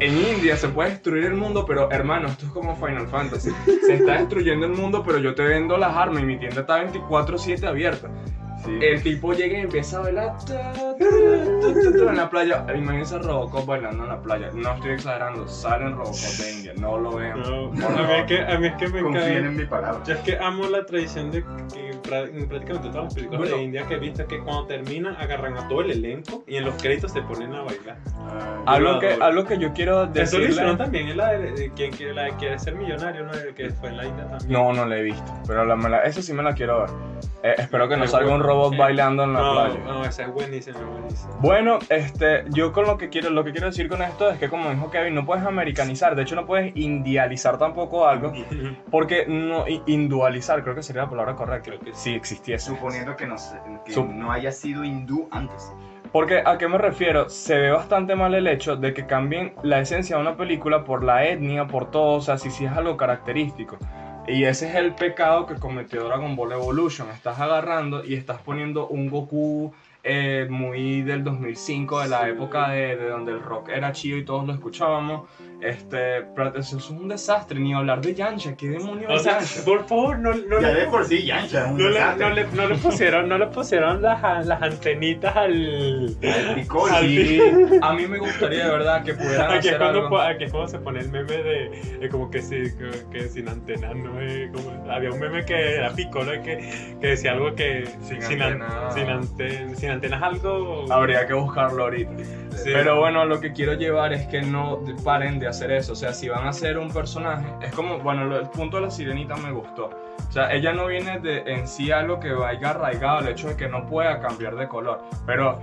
en India se puede destruir el mundo, pero hermano, esto es como Final Fantasy. Se está destruyendo el mundo, pero yo te vendo las armas y mi tienda está 24/7 abierta.
Sí.
El tipo llega y empieza a bailar ta, ta, ta, ta, ta, en la playa. Imagínense a Robocop bailando en la playa. No estoy exagerando, salen Robocop de India, no lo vean.
No, a, mí es que, a mí es que me
Confíen
cae.
en mi palabra.
Yo es que amo la tradición de que en prácticamente todas las películas
Bueno.
de India que he visto es que cuando terminan agarran a todo el elenco y en los créditos se ponen a bailar.
Ah,
Algo que, algo que yo quiero
Eso lo hicieron también en la de, de quien quiere, la de quiere ser millonario, ¿no? Que fue en la India también.
No, no la he visto, pero la, me la- esa sí me la quiero ver. Eh, espero que no salga un
bueno.
Robot
Eh,
bailando en la
no,
playa.
no, esa es buenísima, buenísima.
Bueno, este, yo con lo que quiero, lo que quiero decir con esto es que como dijo Kevin, no puedes americanizar, de hecho no puedes indializar tampoco algo, porque no, indualizar creo que sería la palabra correcta,
Creo que sí.
si existiese.
Suponiendo que, no, se- que
Sup-
no haya sido hindú antes.
Porque a qué me refiero, se ve bastante mal el hecho de que cambien la esencia de una película por la etnia, por todo, o sea, si, si es algo característico. Y ese es el pecado que cometió Dragon Ball Evolution. Estás agarrando y estás poniendo un Goku eh, muy del 2005, de la
Sí.
época de, de donde el rock era chido y todos lo escuchábamos. Este, pero eso es un desastre, ni hablar de Yancha, ¿qué demonios
O
es
sea,
Yancha?
por favor, no, no,
ya
le-
de por sí, Yancha es un
no, le, no, le, no le pusieron, no le pusieron las, las antenitas al.
Picor,
al-
Sí, a mí me gustaría de verdad que pudieran
Aquí es,
hacer
cuando,
algo.
aquí es cuando se pone el meme de eh, como que, sí, que, que sin antenas, ¿no? Eh, como- había un meme que era Piccolo que, que decía algo que
Sin
an-
antena.
sin, ante- sin antenas algo.
Habría que buscarlo ahorita.
Sí.
Pero bueno, lo que quiero llevar es que no paren de hacer eso. O sea, si van a hacer un personaje, es como, bueno, el punto de la sirenita me gustó. O sea, ella no viene de en sí algo que vaya arraigado el hecho de que no pueda cambiar de color. Pero,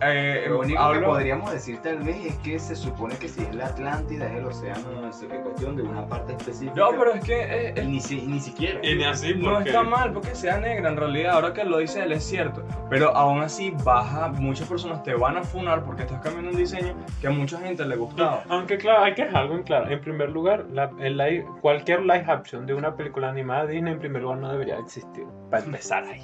eh,
Lo único que
hablo-
podríamos decir tal vez es que se supone que si es la Atlántida, es el océano, no sé qué cuestión, de una parte específica.
No, pero es que eh, eh,
ni, si- ni siquiera.
Y ni así
no
porque-
está mal porque sea negra en realidad. Ahora que lo dice él es cierto. Pero aún así, baja, muchas personas te van a funar porque estás cambiando un diseño que a mucha gente le gustaba.
Aunque claro, hay que dejar algo en claro. En primer lugar, la- el live- cualquier live action de una película animada de Disney en primer lugar no debería existir. Para empezar ahí.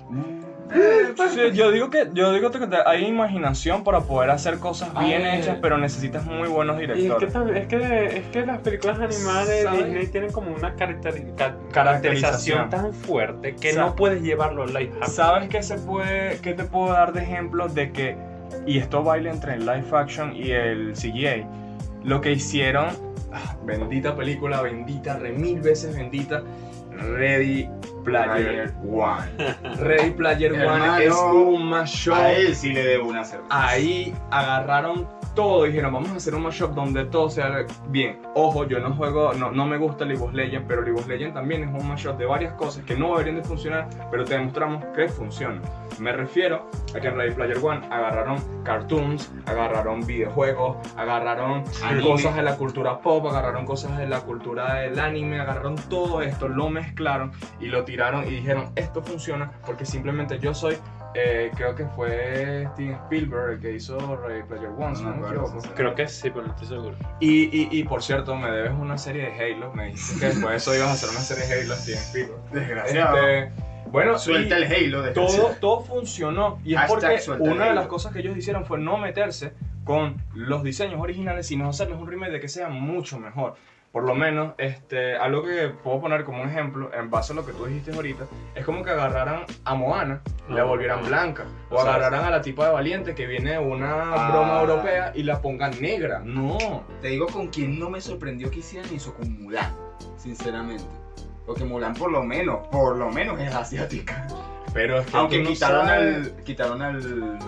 Sí, yo digo que yo digo que hay imaginación para poder hacer cosas bien
Ay.
hechas, pero necesitas muy buenos
Y es que,
directores.
es, que, es que las películas animadas de. Disney tienen como una caracteri- ca-
Caracterización.
caracterización tan fuerte que no puedes llevarlo a live action.
¿Sabes qué se puede qué te puedo dar de ejemplo de que y esto baila entre el live action y el CGI? Lo que hicieron, ah, bendita película, bendita, re mil veces bendita, Ready Player One. Ready Player One es un mashup
A él sí le debo una cerveza.
ahí agarraron todo y dijeron vamos a hacer un mashup donde todo sea bien. Ojo, yo no juego, no, no me gusta League of Legends, pero League of Legends también es un mashup de varias cosas que no deberían de funcionar, pero te demostramos que funciona. Me refiero a que en Ready Player One agarraron cartoons, agarraron videojuegos, agarraron
Anime.
cosas de la cultura pop, agarraron cosas de la cultura del anime, agarraron todo esto, lo mezclaron y lo tiraron y dijeron esto funciona porque simplemente yo soy eh, creo que fue Steven Spielberg el que hizo Ready Player One, si
No me
equivoco.
sí, sí.
Creo que sí, pero no estoy seguro.
Y, y, y por cierto, me debes una serie de Halo. Me dijiste que después de eso ibas a hacer una serie de Halo Steven Spielberg.
Desgraciado.
Este, bueno,
Suelta el Halo.
todo,
desgraciado.
todo funcionó. Y es
Hashtag
porque una de las cosas que ellos hicieron fue no meterse con los diseños originales, sino hacerles un remake de que sea mucho mejor. Por lo menos, este, algo que puedo poner como un ejemplo, en base a lo que tú dijiste ahorita, es como que agarraran a Moana, la
Ah.
volvieran blanca, o,
O sea,
agarraran a la tipa de Valiente que viene de una
Ah.
broma europea y la pongan negra. No.
Te digo con quien no me sorprendió que hicieran eso, con Mulan, sinceramente. Porque Mulan por lo menos, por lo menos es asiática.
Pero es que
Aunque
no
quitaron,
sabes-
al, quitaron al,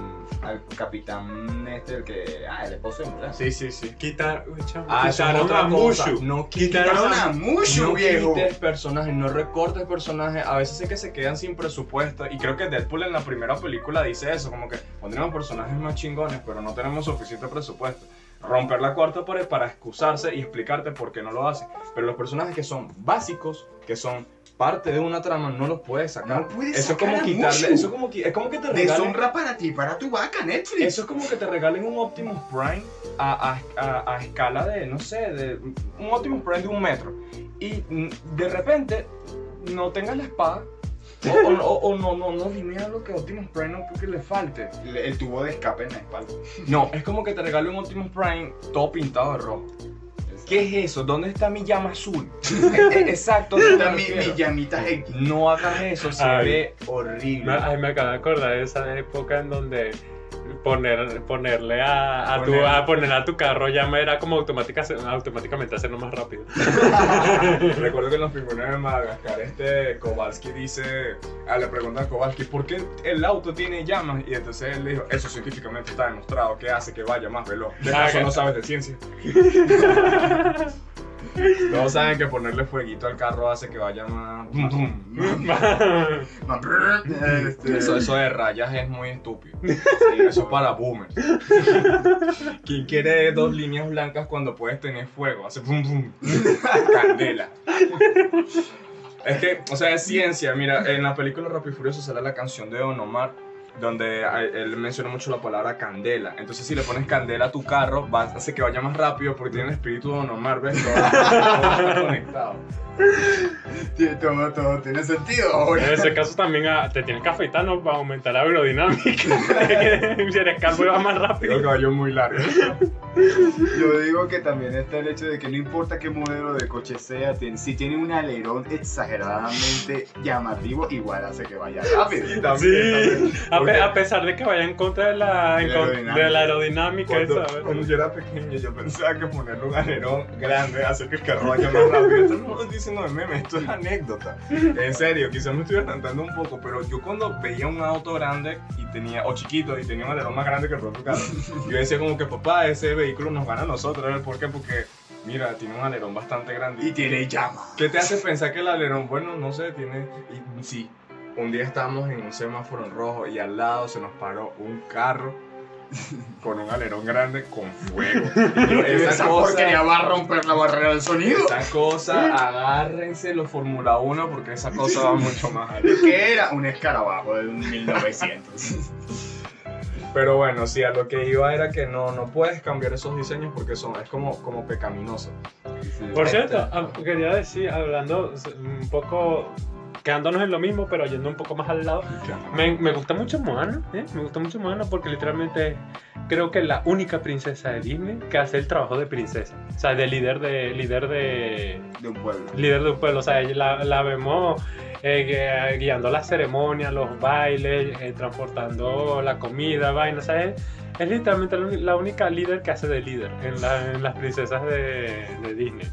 al capitán este, el que... Ah, el esposo de Mulan.
Sí, sí, sí.
Quita, chamo,
Ah, eso es
quitaron
otra
a
cosa.
Mushu.
No
Quitaron
a
Mushu,
no
viejo.
quites personajes, no recortes personajes. A veces sé que se quedan sin presupuesto. Y creo que Deadpool en la primera película dice eso: como que pondremos personajes más chingones, pero no tenemos suficiente presupuesto. Romper la cuarta pared para excusarse y explicarte por qué no lo hacen. Pero los personajes que son básicos, que son parte de una trama, no los puedes sacar.
No puedes
eso es
sacar
como
a
quitarle. Eso es como, es como que te regalen.
Deshonra para ti, para tu vaca, Netflix.
Eso es como que te regalen un Optimus Prime a, a- a- a escala de, no sé, de un Optimus Prime de un metro. Y de repente no tengas la espada. O, o- o- o no, no, no dimea lo que Optimus Prime no porque le falte.
Le- El tubo de escape en la espalda.
No, es como que te regale un Optimus Prime todo pintado de rojo. ¿Qué es eso? ¿Dónde está mi llama azul? Exacto. a me
Está mi, mi llamita X.
No hagas eso, se
Ay.
ve horrible.
Me- Ay, me acabo de acordar de esa época en donde poner, ponerle a, a, tu, a poner a tu carro llama era como automática, automáticamente hacerlo más rápido.
Recuerdo que en los pingüinos de Madagascar, este Kowalski dice, ah, le preguntan a Kowalski, ¿por qué el auto tiene llamas? Y entonces él le dijo, eso científicamente está demostrado que hace que vaya más veloz. De
Ah,
eso no sabes de ciencia. Todos saben que ponerle fueguito al carro hace que vaya más...
Este,
Eso, eso de rayas es muy estúpido. Eso es para boomers. ¿Quién quiere dos líneas blancas cuando puedes tener fuego? Hace pum pum. Candela. Es que, o sea, es ciencia. Mira, en la película Rápido y Furioso sale la canción de Don Omar, donde a- él menciona mucho la palabra candela. Entonces, si le pones candela a tu carro, hace que vaya más rápido porque tiene el espíritu de Don ¿ves? Todo, conectado.
Tiene- Todo, todo tiene sentido ahora.
En ese caso también ah, te tienes que afeitar ¿no? para aumentar la aerodinámica. si eres calvo va más
Tengo el
rápido.
cabello muy largo.
Yo digo que también está el hecho de que no importa qué modelo de coche sea, tiene- si tiene un alerón exageradamente llamativo, igual hace que vaya rápido.
Sí, también,
Sí,
también.
a, a pesar de que vaya en contra de la,
aerodinámica.
de la aerodinámica,
Cuando,
¿sabes?
cuando yo era pequeño, yo pensaba que ponerle un alerón grande hace que el carro vaya más rápido. Esto diciendo de meme, esto es anécdota. En serio, quizás me estoy adelantando un poco, pero yo cuando veía un auto grande y tenía, o chiquito y tenía un alerón más grande que el propio carro, yo decía como que papá, ese vehículo nos gana a nosotros. ¿sabes ¿Por qué? Porque, mira, tiene un alerón bastante grande.
Y tiene llama.
¿Qué te hace pensar que el alerón, bueno, no sé, tiene... Y, sí, un día estábamos en un semáforo en rojo y al lado se nos paró un carro con un alerón grande con fuego.
Esa,
esa cosa,
porquería va a romper la barrera del sonido.
esa cosa, agárrense los Fórmula 1 porque esa cosa va mucho más allá.
¿Qué era? Un escarabajo de un 1900.
Pero bueno, sí, a lo que iba era que no, no puedes cambiar esos diseños porque son, es como, como pecaminoso.
Por
Este-
cierto, ah, quería decir, hablando un poco, quedándonos en lo mismo, pero yendo un poco más al lado, me, me gusta mucho Moana, ¿eh? me gusta mucho Moana porque literalmente creo que es la única princesa de Disney que hace el trabajo de princesa, o sea, de líder de líder de
De un pueblo.
líder de un pueblo, o sea, la, la vemos eh, gui- guiando las ceremonias, los bailes, eh, transportando la comida, vainas, ¿sabes? Es literalmente la, única líder que hace de líder en, la- en las princesas de, de Disney.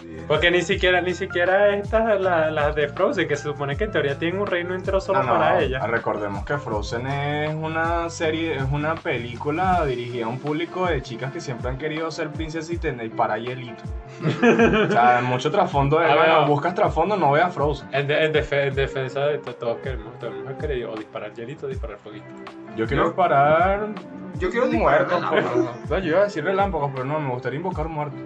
Sí.
Porque ni siquiera, ni siquiera estas, la- las de Frozen, que se supone que en teoría tienen un reino entero solo
Ah, no,
para ella.
Recordemos que Frozen es una serie, es una película dirigida a un público de chicas que siempre han querido ser princesa y tener para hielito. o sea, mucho trasfondo. De,
A ver,
bueno,
no.
buscas trasfondo, no veas Frozen.
En, de- en defe- en defensa de to- todos queremos, todos hemos querido o disparar hielito o disparar fueguito.
Yo quiero
Yo-
disparar.
Yo quiero
muertos.
relámpagos.
pero- No, yo iba a decir relámpagos, pero no, me gustaría invocar muertos.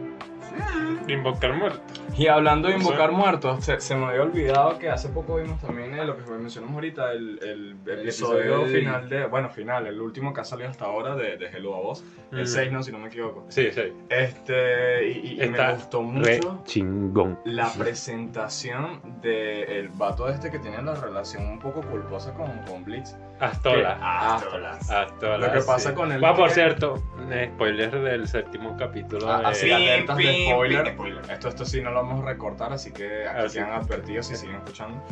Invocar muerte.
Y hablando de invocar muertos, se, se me había olvidado que hace poco vimos también eh, lo que mencionamos ahorita, el, el episodio
episodio de-
final de, bueno, final, el último que ha salido hasta ahora de, de Hello a Vos,
Mm.
el 6, no, si no me equivoco.
Sí, sí.
Este, y, y- me gustó mucho
chingón.
la presentación del vato este que tiene la relación un poco culposa con, con Blitz.
Astola.
Ah,
Astola,
Lo que pasa
sí.
con el
Ah, por cierto, eh, spoiler del séptimo capítulo.
Ah,
de-
así,
Pim,
alertas de spoiler.
pim, spoiler.
Esto, esto sí no lo vamos a recortar, así que aquí
Ah, sí.
quedan advertidos si siguen escuchando.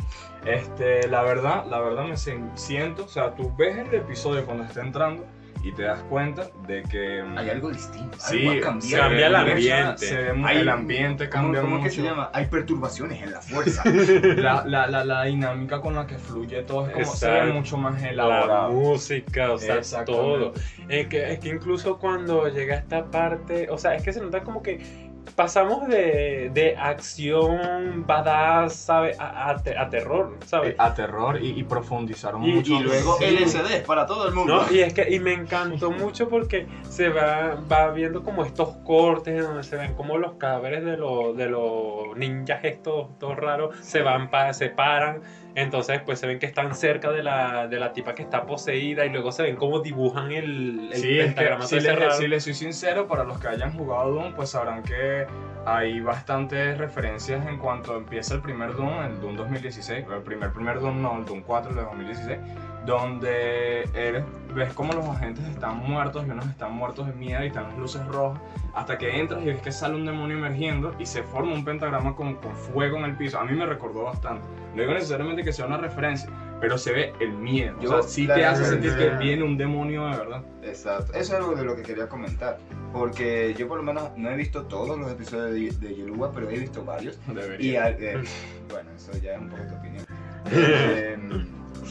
Este, la verdad, la verdad me siento, o sea, tú ves el episodio cuando está entrando y te das cuenta de que mm,
Hay algo distinto.
sí,
algo ha
se
cambiado.
Cambia el ambiente.
se ve
Hay-
el ambiente cambia
¿Cómo, cómo que
mucho.
se llama? Hay perturbaciones en la fuerza.
La, la, la, la dinámica con la que fluye todo es como se ve
Exacto.
mucho más
la
elaborado.
música, o sea, todo. Es que, es que incluso cuando llega esta parte, o sea, es que se nota como que pasamos de, de acción badass, ¿sabes? A, a te- a terror, ¿sabes?
Eh, a terror y, y profundizaron
Y-
mucho.
y luego
Sí.
LCD para todo el mundo.
¿No? Y es que y me encantó mucho porque se va, va viendo como estos cortes donde se ven como los cadáveres de los, de los ninjas estos, todos raros se van pa- se paran entonces pues se ven que están cerca de la, de la tipa que está poseída y luego se ven cómo dibujan el, el
Sí, es que
pentagrama
si
ese
les,
raro.
si les soy sincero, para los que hayan jugado Doom, pues sabrán que hay bastantes referencias en cuanto empieza el primer Doom, el Doom 2016, el primer primer Doom no, el Doom 4 el de 2016, donde eres, ves como los agentes están muertos y unos están muertos de miedo y están las luces rojas, hasta que entras y ves que sale un demonio emergiendo y se forma un pentagrama con, con fuego en el piso. A mí me recordó bastante. No digo necesariamente que sea una referencia, pero se ve el miedo.
Yo,
o sea, sí te hace sentir que viene un demonio de verdad.
Exacto. Eso es algo de lo que quería comentar. Porque yo por lo menos no he visto todos los episodios de, de Yelua, pero he visto varios. Y
Debería.
al- eh, bueno, eso ya es un poco tu opinión. Eh,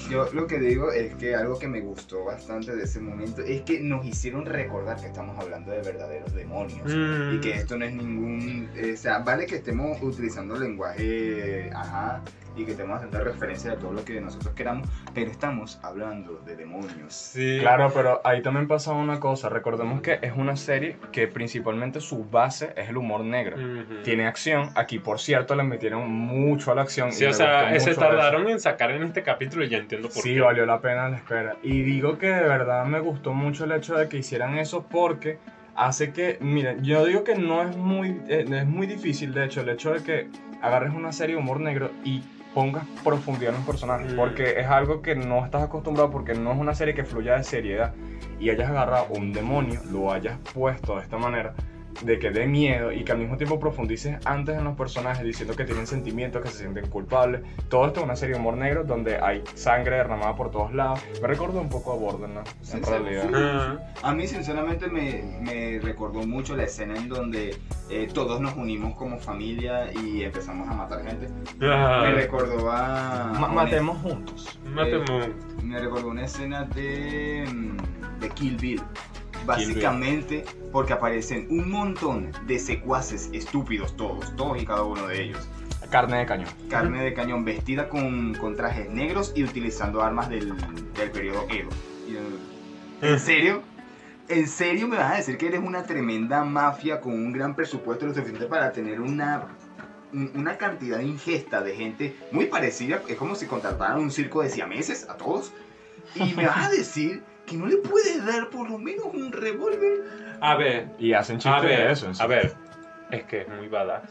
yo lo que digo es que algo que me gustó bastante de ese momento es que nos hicieron recordar que estamos hablando de verdaderos demonios.
Mm.
Y que esto no es ningún. eh, o sea, vale que estemos utilizando lenguaje. Ajá. Y que estemos haciendo referencia de todo lo que nosotros queramos. Pero estamos hablando de demonios.
Sí.
Claro, pero ahí también pasa una cosa. Recordemos que es una serie que principalmente su base es el humor negro. Tiene acción. Aquí, por cierto, le metieron mucho a la acción.
Sí,
y
o sea,
gustó
se tardaron en sacar en este capítulo y ya entiendo por
Sí,
qué.
valió la pena la espera. Y digo que de verdad me gustó mucho el hecho de que hicieran eso porque hace que, miren, yo digo que no es muy, eh, es muy difícil, de hecho, el hecho de que agarres una serie de humor negro y pongas profundidad en los personajes,
Mm.
porque es algo que no estás acostumbrado, porque no es una serie que fluya de seriedad, y hayas agarrado un demonio, lo hayas puesto de esta manera, de que dé miedo y que al mismo tiempo profundices antes en los personajes diciendo que tienen sentimientos, que se sienten culpables. Todo esto es una serie de humor negro donde hay sangre derramada por todos lados. Me recuerda un poco a Borderlands,
Sí,
en
sí,
realidad.
sí.
Ah,
A mí sinceramente me, me recordó mucho la escena en donde eh, todos nos unimos como familia y empezamos a matar gente.
ah,
Me recordó a...
Ma- matemos juntos.
matemos.
una- me recordó una escena de, mm, de Kill Bill. Básicamente porque aparecen un montón de secuaces estúpidos todos, todos y cada uno de ellos.
Carne de cañón.
Carne de cañón vestida con, con trajes negros y utilizando armas del, del periodo Edo. Y, eh, ¿En serio? ¿En serio me vas a decir que eres una tremenda mafia con un gran presupuesto lo suficiente para tener una, un- una cantidad ingesta de gente muy parecida? Es como si contrataran un circo de siameses a todos. Y me vas a decir que no le puedes dar por lo menos un revólver.
A ver,
Y hacen
a
chistes
ver,
de eso. en
a ver. Es que es muy badass.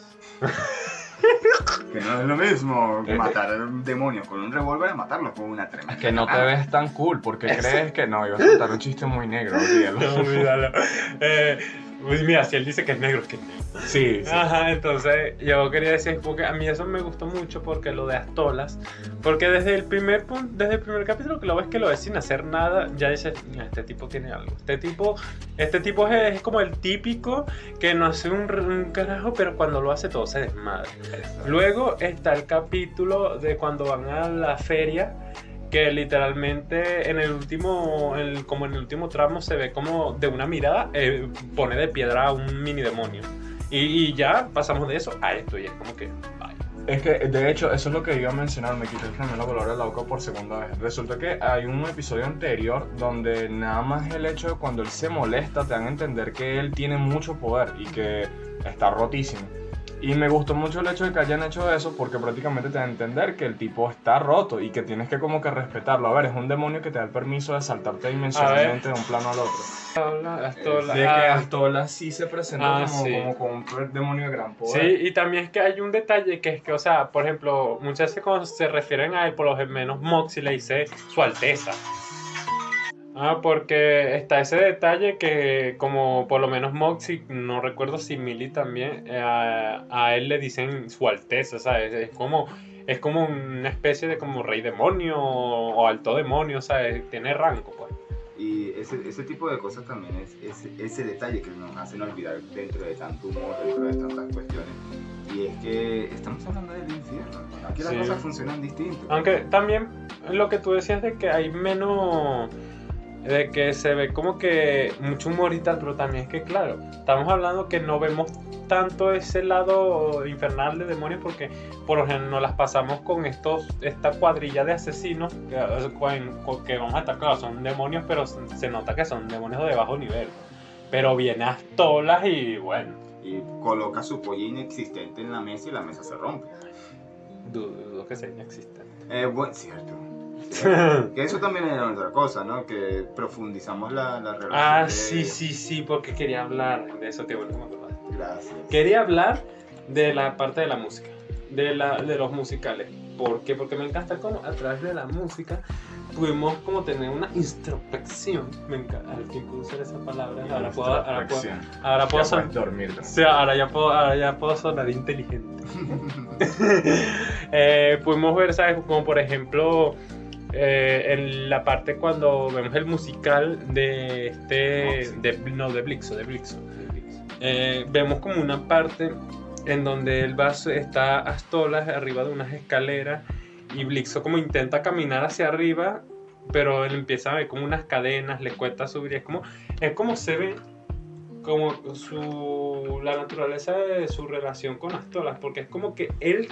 Que no es lo mismo
Eh,
matar a un demonio con un revólver a matarlo con una tremenda.
Que no te ves tan cool porque crees que no, ibas a contar un chiste muy negro. olvídalo.
No. Eh, mira, si él dice que es negro, es que es negro.
Sí, sí.
Ajá, entonces yo quería decir, porque a mí eso me gustó mucho porque lo de Astolas, porque desde el primer punto, desde el primer capítulo que lo ves que lo ves sin hacer nada, ya dices, "Mira, este tipo tiene algo. Este tipo, este tipo es, es como el típico que no hace un, un carajo, pero cuando lo hace todo se desmadra. Luego está el capítulo de cuando van a la feria, que literalmente en el último, como en el último tramo se ve como de una mirada eh, pone de piedra a un mini demonio. Y, y ya pasamos de eso a esto y es como que, vaya.
Es que, de hecho, eso es lo que iba a mencionar, me quité el gemelo color de la boca por segunda vez. Resulta que hay un episodio anterior donde nada más el hecho de cuando él se molesta te dan a entender que él tiene mucho poder y que está rotísimo. Y me gustó mucho el hecho de que hayan hecho eso porque prácticamente te da a entender que el tipo está roto y que tienes que como que respetarlo. A ver, es un demonio que te da el permiso de saltarte dimensionalmente de un plano al otro.
Astola,
De que
ah,
Astola sí se presenta
Ah,
como,
sí.
como, como un demonio de gran poder.
Sí, y también es que hay un detalle que es que, o sea, por ejemplo, muchas veces cuando se refieren a él, por lo menos Moxie le dice su alteza. Ah, porque está ese detalle que como por lo menos Moxie, no recuerdo si Millie también, eh, a, a él le dicen su alteza, ¿sabes? Es como, es como una especie de como rey demonio o alto demonio, ¿sabes? Tiene rango, pues.
Y ese, ese tipo de cosas también es ese, ese detalle que nos hacen olvidar dentro de tanto humor, dentro de tantas cuestiones. Y es que estamos hablando del infierno. Aquí
Sí.
las cosas funcionan distinto.
Aunque también lo que tú decías de que hay menos. De que se ve como que mucho humor y tal, pero también es que, claro, estamos hablando que no vemos tanto ese lado infernal de demonios porque por lo general nos las pasamos con estos esta cuadrilla de asesinos que, con- que vamos a estar claro, son demonios, pero se nota que son demonios de bajo nivel. Pero viene Astolas y bueno,
Y coloca su polla inexistente en la mesa y la mesa se rompe.
dudo que sea inexistente.
Eh, bueno, cierto. que eso también era otra cosa, ¿no? Que profundizamos la, la relación.
Ah,
de-
sí, sí, sí, porque quería hablar de eso, que bueno que me acordaste.
Gracias.
Quería hablar de la parte de la música, de, la, de los musicales. ¿Por qué? Porque me encanta como a través de la música pudimos como tener una introspección. Me encanta, al fin puedo usar esa palabra. Ahora puedo, ahora puedo,
Introspección.
ahora puedo
Ya
son-
puedes dormir.
o sea, ahora ya puedo, ahora ya puedo sonar inteligente. Eh, pudimos ver, ¿sabes? Como por ejemplo, eh, en la parte cuando vemos el musical de este. De, no, de Blixo, de Blixo. Eh, vemos como una parte en donde él va, está a Astolas arriba de unas escaleras y Blixo como intenta caminar hacia arriba, pero él empieza a ver como unas cadenas, le cuesta subir, es como, es como se ve como su, la naturaleza de su relación con Astolas, porque es como que él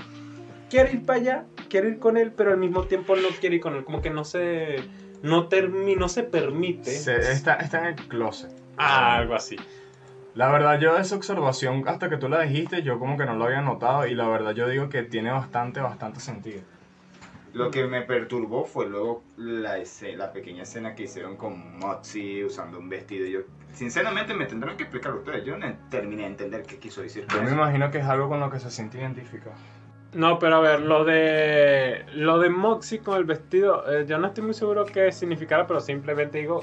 quiere ir para allá, quiere ir con él, pero al mismo tiempo no quiere ir con él, como que no se, no termi- no se permite,
Se- está, está en el closet.
Ah, algo así.
La verdad, yo esa observación, hasta que tú la dijiste, yo como que no lo había notado y la verdad yo digo que tiene bastante, bastante sentido.
Lo que me perturbó fue luego la, escena, la pequeña escena que hicieron con Moxie usando un vestido. Yo, sinceramente, me tendrán que explicar ustedes. Yo no terminé de entender qué quiso decir.
Yo me
eso.
imagino que es algo con lo que se siente identificado.
No, pero a ver, lo de lo de Moxie con el vestido, eh, yo no estoy muy seguro qué significara, pero simplemente digo,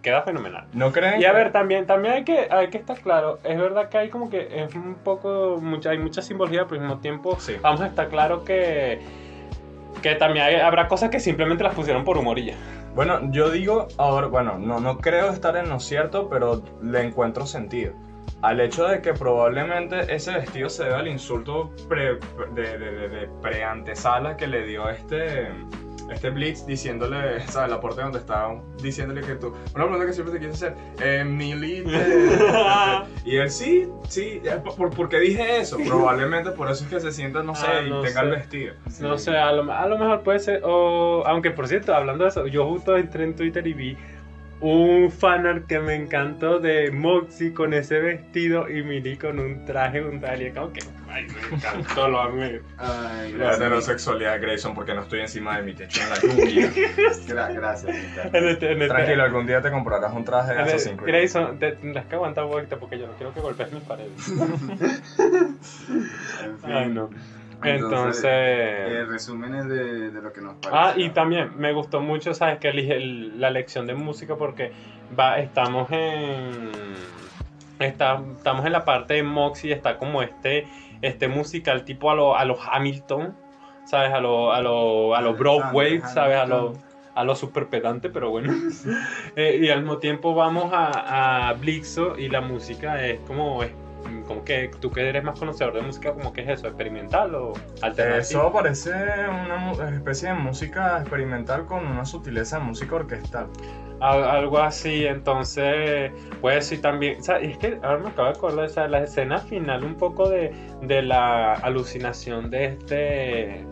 queda fenomenal.
¿No creen?
Y a ver, también, también hay que, hay que estar claro, es verdad que hay como que es un poco, mucha, hay mucha simbología, pero al mismo tiempo
Sí.
vamos a estar claro que, que también hay- habrá cosas que simplemente las pusieron por humor y ya.
Bueno, yo digo, ahora, bueno, no, no creo estar en lo cierto, pero le encuentro sentido. Al hecho de que probablemente ese vestido se debe al insulto pre- de, de, de- preantesala que le dio este, este Blitz diciéndole, ¿sabes? La parte donde estaba diciéndole que tú. Una pregunta que siempre te quise hacer, eh, y él, sí, sí, eh, ¿por, ¿por qué dije eso? Probablemente por eso es que se sienta, no sé,
Ah,
y
no
tenga el
sé.
vestido.
No sé, a lo, a lo mejor puede ser, o, aunque por cierto, hablando de eso, yo justo entré en Twitter y vi un fanart que me encantó de Moxie con ese vestido y Miri con un traje, un tal, y es como que, ay, me encantó, lo amé.
Ay,
La
gracias.
heterosexualidad, Grayson, porque no estoy encima de mi techo en la lluvia.
Gra- gracias.
En este, en este-
Tranquilo, algún día te comprarás un traje de Assassin's Creed.
Grayson, te tendrás que aguantar un poquito porque yo no quiero que golpees mis paredes.
En fin.
Ay, no.
Entonces,
Entonces...
Eh, resúmenes de, de lo que nos parece.
Ah, y también me gustó mucho, ¿sabes? Que elige el- la lección de música porque va, estamos en. está- estamos en la parte de Moxie, está como este, este musical tipo a los a los Hamilton, ¿sabes? A los a lo, a lo Broadway, ¿sabes? A lo,
Hamilton.
a lo super pedante, pero bueno. Eh, y al mismo tiempo vamos a, a Blixo y la música es como. Es, como que tú que eres más conocedor de música, como que es eso, experimental o alternativo.
Eso parece una mu- especie de música experimental con una sutileza de música orquestal.
Al- algo así, entonces, pues sí también, o sea, es que ahora me acabo de acordar, o sea, la escena final un poco de, de la alucinación de este,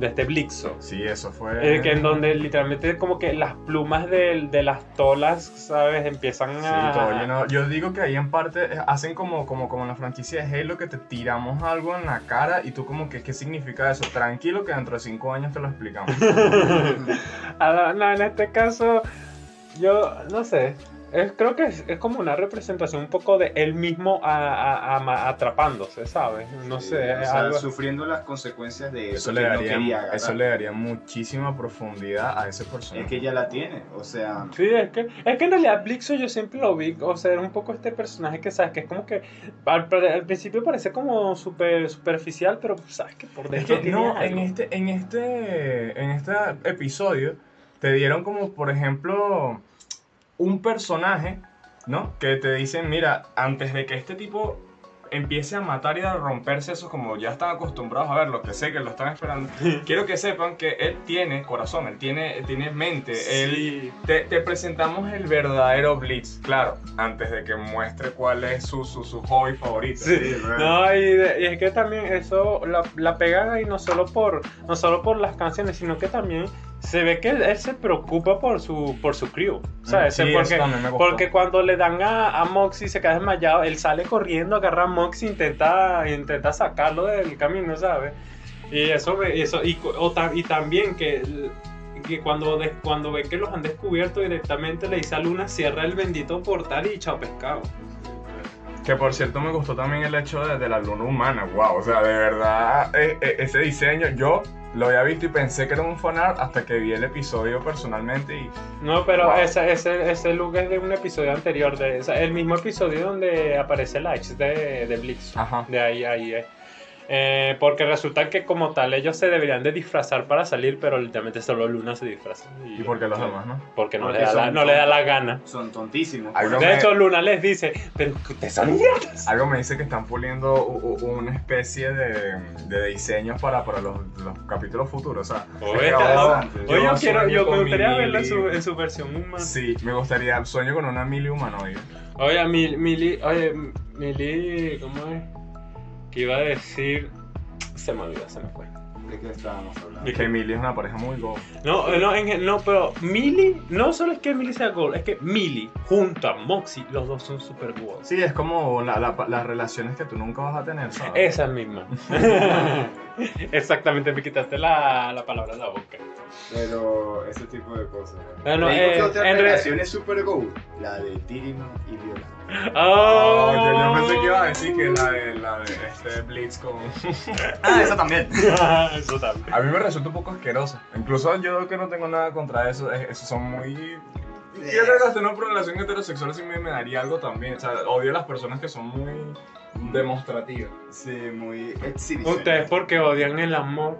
de este Blixo.
Sí, eso fue.
Eh, que en donde literalmente como que las plumas de, de las tolas, ¿sabes? Empiezan
Sí,
a...
todo lleno. Yo digo que ahí en parte eh, hacen como, como, como en la franquicia de Halo que te tiramos algo en la cara y tú como que, ¿qué significa eso? Tranquilo que dentro de cinco años te lo explicamos.
No, en este caso, yo no sé. Es, creo que es, es como una representación un poco de él mismo a- a- a- atrapándose, ¿sabes? No
Sí,
sé.
o
es
sea,
algo-
sufriendo las consecuencias de eso,
Eso le,
que no
daría, eso le daría muchísima profundidad a ese personaje.
Es que ya la tiene, o sea,
Sí, es que, es que en realidad Blixo yo siempre lo vi, o sea, era un poco este personaje que, ¿sabes? Que es como que al, al principio parece como súper superficial, pero ¿sabes? Que por
Es
dentro
que
tiene
no, en este, en este, en este episodio te dieron como, por ejemplo, un personaje, ¿no? Que te dicen, mira, antes de que este tipo empiece a matar y a romperse eso como ya están acostumbrados a verlo, que sé que lo están esperando, quiero que sepan que él tiene corazón, él tiene, él tiene mente, él...
Sí.
Te, te presentamos el verdadero Blitz, claro, antes de que muestre cuál es su, su, su hobby favorito.
Sí. No, y, de- y es que también eso la, la pegan ahí no solo por no solo por las canciones, sino que también se ve que él, él se preocupa por su por su crew, ¿sabes?
Sí,
porque, porque cuando le dan a, a Moxie se queda desmayado, él sale corriendo, agarra a Moxie, intenta intenta sacarlo del camino, ¿sabes? Y eso eso y, o también que que cuando, cuando ve que los han descubierto directamente le dice a Luna cierra el bendito portal y chao pescado.
Que por cierto me gustó también el hecho de, de la luna humana, wow, o sea, de verdad, eh, eh, ese diseño, yo lo había visto y pensé que era un fanart hasta que vi el episodio personalmente y
No, pero
Wow.
ese, ese, ese look es de un episodio anterior, de, el mismo episodio donde aparece H de, de Blitz.
Ajá.
De ahí, ahí es. Eh, porque resulta que como tal ellos se deberían de disfrazar para salir, pero literalmente solo Luna se disfraza.
¿Y por qué los demás, no?
Porque no,
Porque
le, da la, no le da la gana.
son tontísimos.
Algo
De
me-
hecho, Luna les dice, pero ustedes son idiotas.
Algo me dice que están puliendo una especie de, de diseños para, para los, los capítulos futuros, o sea,
Oye, yo,
yo
quiero, yo me
mi
gustaría verla en su,
Millie.
en su versión humana.
Sí, me gustaría, sueño con una mili humanoide.
Oye, Mil, Mili, oye, Mili, ¿cómo es? Que iba a decir, se me olvidó, se me fue.
¿De qué estábamos hablando?
¿De
Que Mili es una pareja muy go.
No, eh, no, en- no, pero Millie, no solo es que Millie sea Gold, es que Millie junto a Moxie, los dos son super Gold.
Sí, es como la- la- las relaciones que tú nunca vas a tener, ¿sabes?
Esa misma. Exactamente, me quitaste la, la palabra de la boca.
Pero ese tipo de cosas.
No, no,
Te digo
eh,
que otra
en re-
relación es super go, la de Tirima y Viola.
Oh,
Oh, yo, pensé que iba a decir que la de, la de este Blitz con...
Ah, esa también.
Eso también.
A mí me resulta un poco asquerosa. Incluso yo que no tengo nada contra eso, es- esos son muy... Yo creo que hasta una relación heterosexual sí me, me daría algo también. O sea, odio a las personas que son muy demostrativas.
Sí, muy exhibición.
Ustedes porque odian el amor,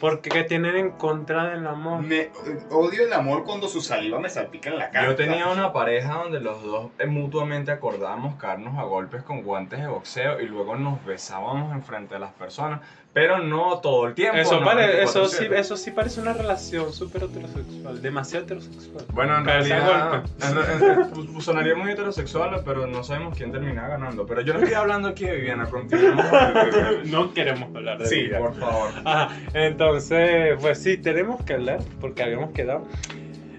porque ¿qué tienen en contra del amor.
Me odio el amor cuando su saliva me salpica en la cara.
Yo tenía una pareja donde los dos eh, mutuamente acordábamos caernos a golpes con guantes de boxeo y luego nos besábamos enfrente de las personas, pero no todo el tiempo.
Eso,
no
pare- eso, sí,
24/7.
eso sí parece una relación súper heterosexual, demasiado heterosexual.
Bueno, en realidad
golpes.
en- en- en- pues, sonaría muy heterosexual, pero no sabemos quién termina ganando. Pero yo no estoy hablando aquí de Viviana.
No queremos hablar de
sí,
vida.
por favor.
Ajá, entonces, pues sí, tenemos que hablar, porque habíamos quedado.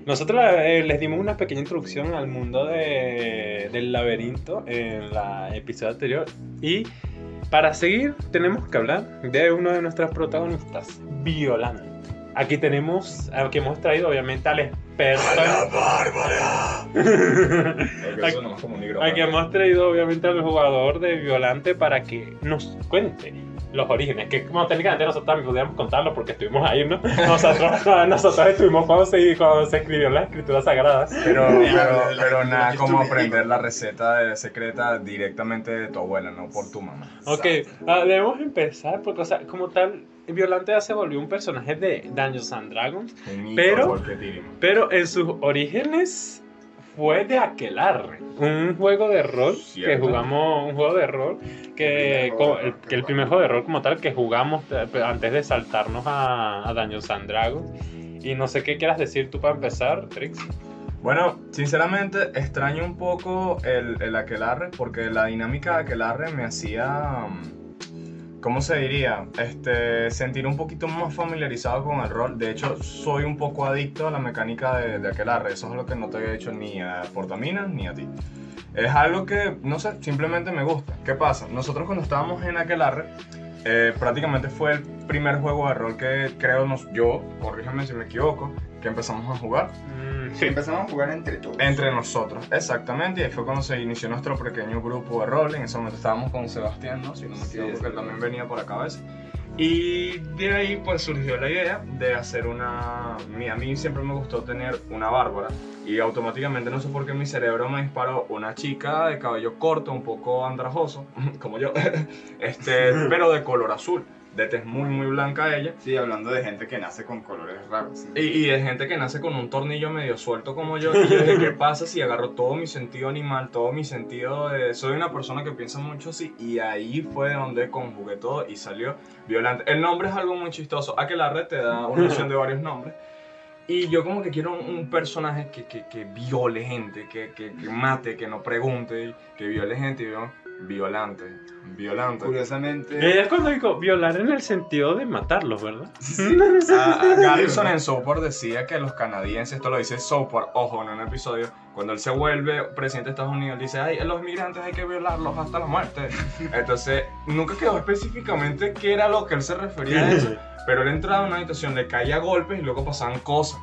Nosotros eh, les dimos una pequeña introducción al mundo de- del laberinto en el episodio anterior. Y para seguir, tenemos que hablar de uno de nuestras protagonistas, Violante. Aquí tenemos, aquí hemos traído obviamente al experto.
Como un negro.
Aquí hemos traído obviamente al jugador de Violante para que nos cuente los orígenes, que como técnicamente nosotros también podíamos contarlo porque estuvimos ahí, ¿no? Nosotros, nosotros estuvimos cuando se, cuando se escribió la escritura sagrada.
Pero, pero, pero nada como aprender la receta de- secreta directamente de tu abuela, no por tu mamá.
Ok, ah, debemos empezar porque, o sea, como tal, Violante ya se volvió un personaje de Dungeons and Dragons, Pero- pero en sus orígenes fue de Aquelarre, un juego de rol que
Cierto.
jugamos, un juego de rol que,
El primer juego
co-
de
el,
rol que
que el primer juego de rol como tal que jugamos eh, antes de saltarnos a, a Dungeons and Dragons. Y no sé qué quieras decir tú para empezar, Trix.
Bueno, sinceramente extraño un poco el, el aquelarre porque la dinámica de aquelarre me hacía... mm, ¿cómo se diría? Este, sentir un poquito más familiarizado con el rol. De hecho, soy un poco adicto a la mecánica de, de Aquelarre. Eso es lo que no te había dicho ni a Portamina ni a ti. Es algo que, no sé, simplemente me gusta. ¿Qué pasa? Nosotros cuando estábamos en Aquelarre, eh, prácticamente fue el primer juego de rol que creo nos, yo, corrígeme si me equivoco, que empezamos a jugar.
Mm,
Sí, empezamos a jugar entre todos.
Entre nosotros, exactamente, y ahí fue cuando se inició nuestro pequeño grupo de rol. En ese momento estábamos con Sebastián, ¿no? Si no me equivoco, que él también venía por acá a veces. Y de ahí pues surgió la idea de hacer una... A mí siempre me gustó tener una bárbara y automáticamente no sé por qué mi cerebro me disparó una chica de cabello corto, un poco andrajoso, como yo, este, pero de color azul, de tez muy muy blanca ella.
Sí, hablando de gente que nace con colores raros. sí.
Y, y de gente que nace con un tornillo medio suelto como yo. Y yo dije, ¿qué pasa si agarro todo mi sentido animal, todo mi sentido de... Soy una persona que piensa mucho así. Y ahí fue donde conjugué todo y salió Violante. El nombre es algo muy chistoso. Aquelarre te da una opción de varios nombres. Y yo como que quiero un, un personaje que, que, que viole gente, que, que, que mate, que no pregunte, que viole gente. Y yo, violante, violante.
Curiosamente,
Ella es cuando digo violar en el sentido de matarlos, ¿verdad?
Ah, ah, Garrison en Southport decía que los canadienses, esto lo dice Southport, ojo, en un episodio, cuando él se vuelve presidente de Estados Unidos, dice, ay, los migrantes hay que violarlos hasta la muerte. Entonces, nunca quedó específicamente qué era lo que él se refería a eso, pero él entraba en una habitación, le caía golpes y luego pasaban cosas.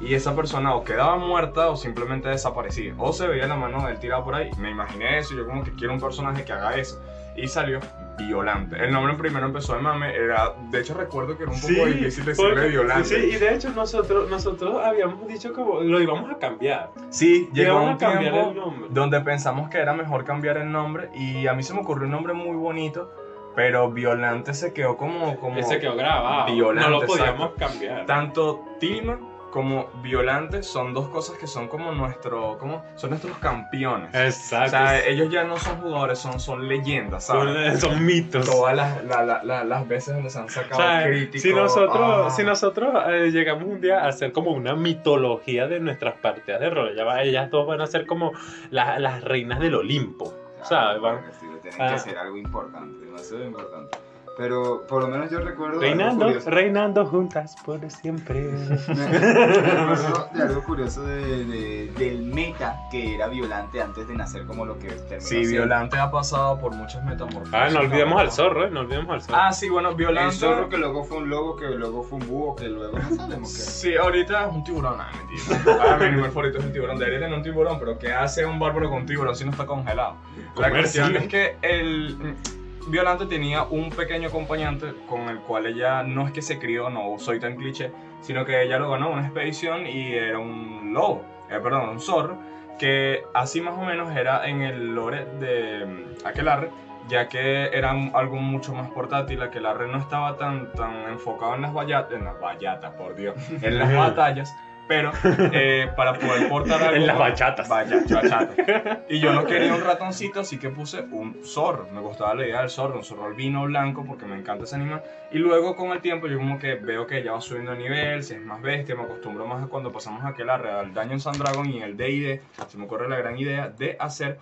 Y esa persona o quedaba muerta o simplemente desaparecía. O se veía la mano de él tirada por ahí. Me imaginé eso, yo como que quiero un personaje que haga eso. Y salió Violante. El nombre primero empezó de mame, era, de hecho recuerdo que era un poco difícil decirle
porque-
Violante.
Sí, y de hecho nosotros, nosotros habíamos dicho que lo íbamos a cambiar.
Sí, llegó un
a cambiar
tiempo
el nombre.
donde pensamos que era mejor cambiar el nombre y a mí se me ocurrió un nombre muy bonito, pero Violante se quedó como... como
Ese quedó grabado.
Violante,
no lo podíamos cambiar.
Tanto Tilma como Violante son dos cosas que son como nuestro... Como, son nuestros campeones.
Exacto.
O sea, ellos ya no son jugadores, son, son leyendas, ¿sabes?
son, son mitos.
Todas las, la- la- la- las veces donde se han
O
sacado
sea,
críticos.
si nosotros,
ah.
si nosotros eh, llegamos un día a hacer como una mitología de nuestras partidas de rol, ya va- ellas dos van a ser como la- las reinas del Olimpo. ¿sabes? Van-
Porque sí, tienen
Ah.
que ser algo importante, demasiado importante. Pero por lo menos yo recuerdo algo
Reinando, reinando juntas por siempre.
recuerdo de algo curioso de, de- del meta que era violante antes de nacer como lo que terminó
Sí,
siendo.
Violante ha pasado por muchas metamorfosis.
Ah, no olvidemos al zorro, ¿eh? No olvidemos al zorro.
Ah, sí, bueno,
El
Violante...
zorro que luego fue un lobo, que luego fue un búho, que luego no sabemos qué.
Sí, ahorita es un tiburón, ah, mentira. Ah, mi animal favorito es el tiburón. Debería tener un tiburón, pero ¿qué hace un bárbaro con tiburón si no está congelado? La cuestión es que el mm, Violante tenía un pequeño acompañante con el cual ella no es que se crió, no soy tan cliché, sino que ella lo ganó en una expedición y era un lobo, eh, perdón, un zorro, que así más o menos era en el lore de Aquelarre, ya que era algo mucho más portátil, Aquelarre no estaba tan, tan enfocado en las bayatas, en las bayatas, por Dios, en las batallas, pero eh, para poder portar algo...
En las bachatas.
Bachata. Y yo no quería un ratoncito, así que puse un zorro. Me gustaba la idea del zorro, un zorro albino blanco, porque me encanta ese animal. Y luego con el tiempo yo como que veo que ya va subiendo de nivel, si es más bestia, me acostumbro más a cuando pasamos a aquel arre, al Dungeons and Dragon y en el D&D, se me ocurre la gran idea de hacer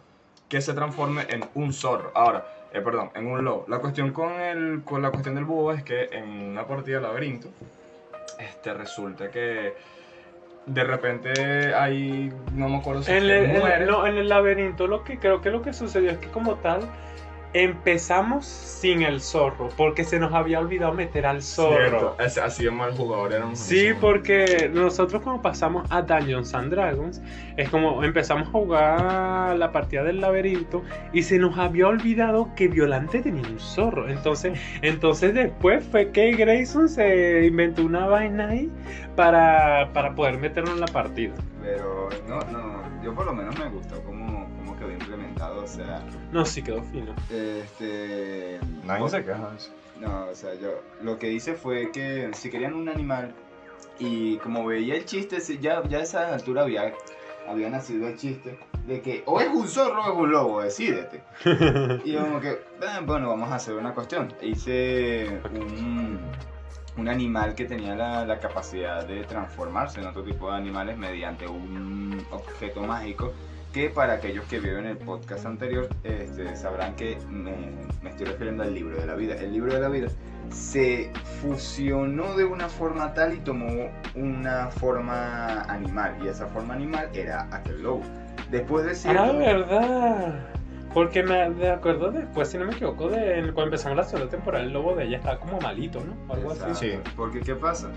que se transforme en un zorro. Ahora, eh, perdón, en un lobo. La cuestión con, el, con la cuestión del búho es que en una partida de laberinto, este, resulta que de repente hay, no me acuerdo si
En el, en- en el laberinto lo que creo que lo que sucedió es que como tal empezamos sin el zorro porque se nos había olvidado meter al zorro.
Cierto, así de mal jugador éramos
Sí, porque nosotros cuando pasamos a Dungeons and Dragons, es como empezamos a jugar la partida del laberinto y se nos había olvidado que Violante tenía un zorro. Entonces, entonces después fue que Grayson se inventó una vaina ahí para, para poder meterlo en la partida.
Pero no, no, yo por lo menos me gustó o sea,
No, sí quedó fino.
este...
Nadie se queja de eso.
No, o sea, yo lo que hice fue que si querían un animal y como veía el chiste, ya, ya a esa altura había, había nacido el chiste de que o es un zorro o es un lobo, decídete. Y yo como que, "Ah, bueno, vamos a hacer una cuestión. Hice un, un animal que tenía la, la capacidad de transformarse en otro tipo de animales mediante un objeto mágico que para aquellos que vieron el podcast anterior este, sabrán que me, me estoy refiriendo al libro de la vida. El libro de la vida se fusionó de una forma tal y tomó una forma animal y esa forma animal era aquel lobo. Después de cierto...
Ah, verdad. Porque me, me acuerdo después, si no me equivoco, de cuando empezamos la segunda temporada, el lobo de ella estaba como malito, ¿no? O algo así.
Exacto,
Sí.
Porque ¿qué pasa?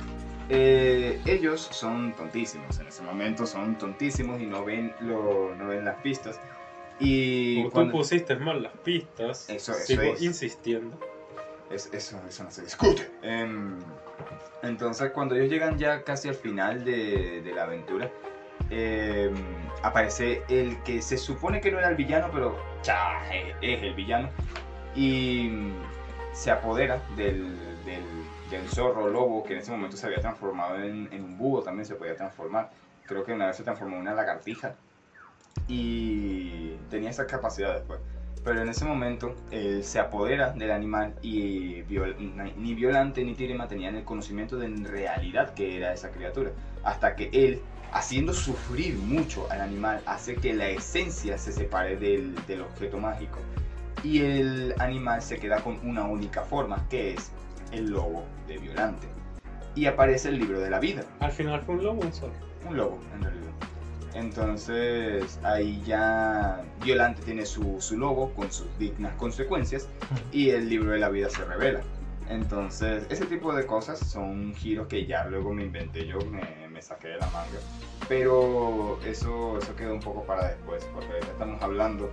Eh, ellos son tontísimos, en ese momento son tontísimos y no ven, lo, no ven las pistas. Y
Como
cuando-
tú pusiste mal las pistas,
Eso- eso
sigo
es.
insistiendo.
Es- eso, eso no se discute. Em, entonces, cuando ellos llegan ya casi al final de, de la aventura, em, aparece el que se supone que no era el villano, pero cha, es, el villano. Y se apodera del, del, del zorro lobo, que en ese momento se había transformado en, en un búho, también se podía transformar. Creo que una vez se transformó en una lagartija. Y tenía esas capacidades, pues. Pero en ese momento él se apodera del animal y viol- ni Violante ni Tirema tenían el conocimiento de en realidad que era esa criatura. Hasta que él, haciendo sufrir mucho al animal, hace que la esencia se separe del, del objeto mágico. Y el animal se queda con una única forma, que es el lobo de Violante. Y aparece el libro de la vida.
Al final fue un lobo un solo.
Un lobo, en realidad. Entonces ahí ya Violante tiene su, su lobo con sus dignas consecuencias y el libro de la vida se revela. Entonces ese tipo de cosas son giros que ya luego me inventé yo, me, me saqué de la manga. Pero eso, eso quedó un poco para después, porque estamos hablando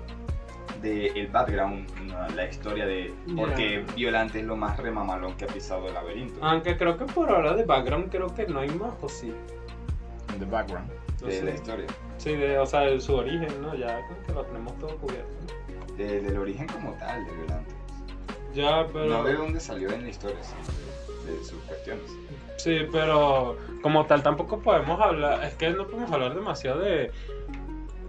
del background, ¿no? la historia de por qué Violante es lo más remamalón que ha pisado el laberinto.
Aunque creo que por ahora de background creo que no hay más, o sí.
The background.
De la historia.
Sí, de, o sea, de su origen, ¿no? Ya creo que lo tenemos todo cubierto.
de- del origen como tal de Violante.
Ya, pero...
No de dónde salió en la historia, sino de, de sus cuestiones.
Sí, pero como tal tampoco podemos hablar, es que no podemos hablar demasiado de...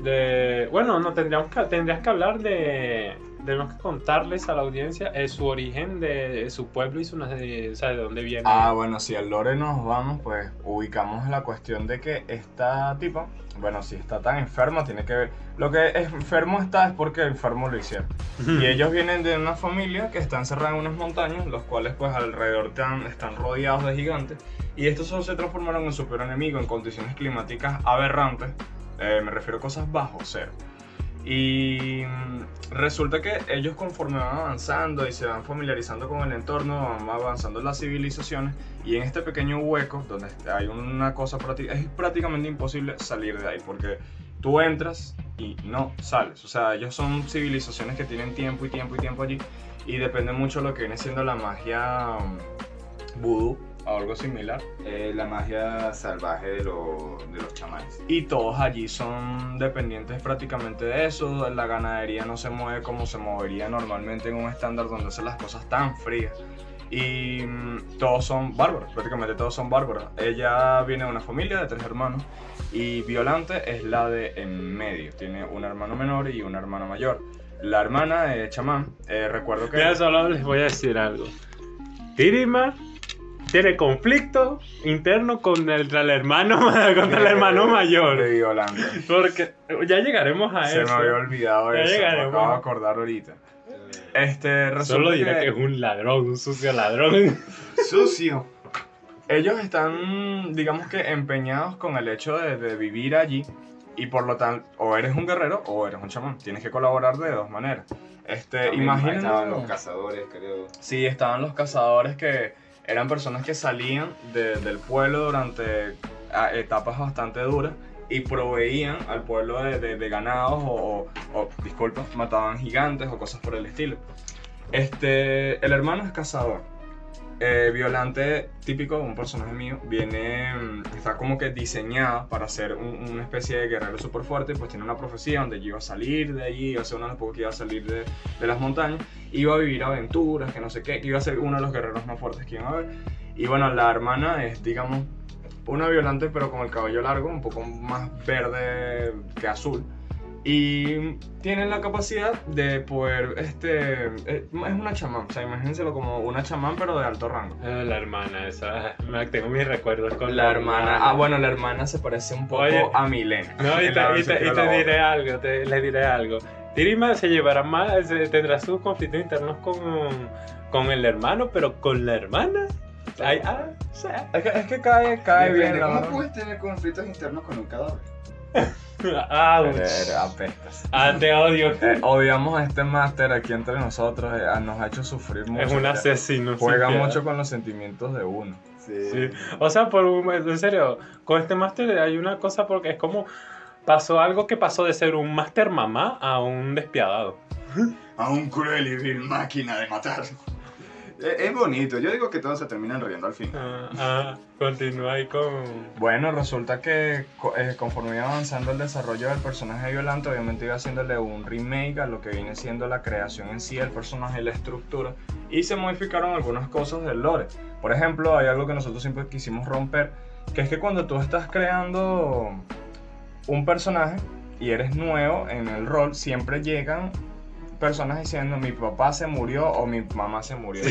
de bueno, no, tendríamos que, tendrías que hablar de... Tenemos que contarles a la audiencia eh, su origen de, su pueblo y su, nace- o sea, de dónde viene.
Ah, bueno, si al lore nos vamos, pues ubicamos la cuestión de que esta tipa, bueno, si está tan enferma, tiene que ver. Lo que es enfermo está es porque enfermo lo hicieron. Y ellos vienen de una familia que está encerrada en unas montañas, los cuales, pues alrededor están, están rodeados de gigantes. Y estos se transformaron en super enemigo en condiciones climáticas aberrantes. Eh, me refiero a cosas bajo cero. Y mm, resulta que ellos conforme van avanzando y se van familiarizando con el entorno, van avanzando las civilizaciones y en este pequeño hueco donde hay una cosa es prácticamente imposible salir de ahí porque tú entras y no sales. O sea, ellos son civilizaciones que tienen tiempo y tiempo y tiempo allí y depende mucho de lo que viene siendo la magia mm, vudú o algo similar.
Eh, la magia salvaje de, lo- de los chamanes.
Y todos allí son dependientes prácticamente de eso. La ganadería no se mueve como se movería normalmente en un estándar donde hacen las cosas tan frías. Y mm, todos son bárbaros, prácticamente todos son bárbaros. Ella viene de una familia de tres hermanos y Violante es la de en medio. Tiene un hermano menor y una hermana mayor. La hermana de chamán, eh, recuerdo que...
Ya solo les voy a decir algo. Tirima tiene conflicto interno con el, el hermano, contra el hermano
de
mayor.
Violante.
Porque ya llegaremos a
Se me
eso.
había olvidado
Ya
eso, me
llegaremos.
acabo de acordar ahorita. Este,
Solo diré
que-
que es un ladrón, un sucio ladrón.
¡Sucio!
ellos están, digamos que, empeñados con el hecho de, de vivir allí y por lo tanto, o eres un guerrero o eres un chamán. Tienes que colaborar de dos maneras. Este,
También
imaginen.
estaban los cazadores, creo.
Sí, estaban los cazadores que eran personas que salían de- del pueblo durante etapas bastante duras y proveían al pueblo de, de- de ganados o, o, o, disculpa, mataban gigantes o cosas por el estilo. Este, el hermano es cazador. Eh, Violante, típico, un personaje mío, viene, mm, está como que diseñada para ser un- una especie de guerrero súper fuerte, pues tiene una profecía donde iba a salir de allí, iba a ser uno de los pocos que iba a salir de, las montañas, iba a vivir aventuras, que no sé qué, iba a ser uno de los guerreros más fuertes que iban a haber. Y bueno, la hermana es, digamos, una Violante, pero con el cabello largo, un poco más verde que azul. Y tienen la capacidad de poder, este, eh, es una chamán, o sea, imagínenselo como una chamán pero de alto rango.
Ah, la hermana, esa. me- Tengo mis recuerdos con
La hermana, ah bueno, la hermana se parece un poco
Oye.
a Milena.
No, y te, y te- y te diré algo, te- le diré algo. Tirima se llevará más, se- tendrá sus conflictos internos con, con el hermano, pero con la hermana. Ay, ah, o sea,
Es que, es que cae, cae bien la
¿Cómo puedes tener conflictos internos con un cadáver?
pero apestas.
Ah, te odio.
Eh, odiamos a este máster aquí entre nosotros, eh, nos ha hecho sufrir mucho.
Es un asesino.
Juega mucho con los sentimientos de uno.
Sí. O sea, por un- en serio, con este máster hay una cosa porque es como pasó algo que pasó de ser un máster mamá a un despiadado.
A un cruel y vil máquina de matar. Es, es bonito, yo digo que todos se terminan riendo al final.
Ah, ah, continúa ahí con.
Bueno, resulta que eh, conforme iba avanzando el desarrollo del personaje de Violante, obviamente iba haciéndole un remake a lo que viene siendo la creación en sí del personaje y la estructura, y se modificaron algunas cosas del lore. Por ejemplo, hay algo que nosotros siempre quisimos romper, que es que cuando tú estás creando un personaje y eres nuevo en el rol, siempre llegan personas diciendo mi papá se murió o mi mamá se murió.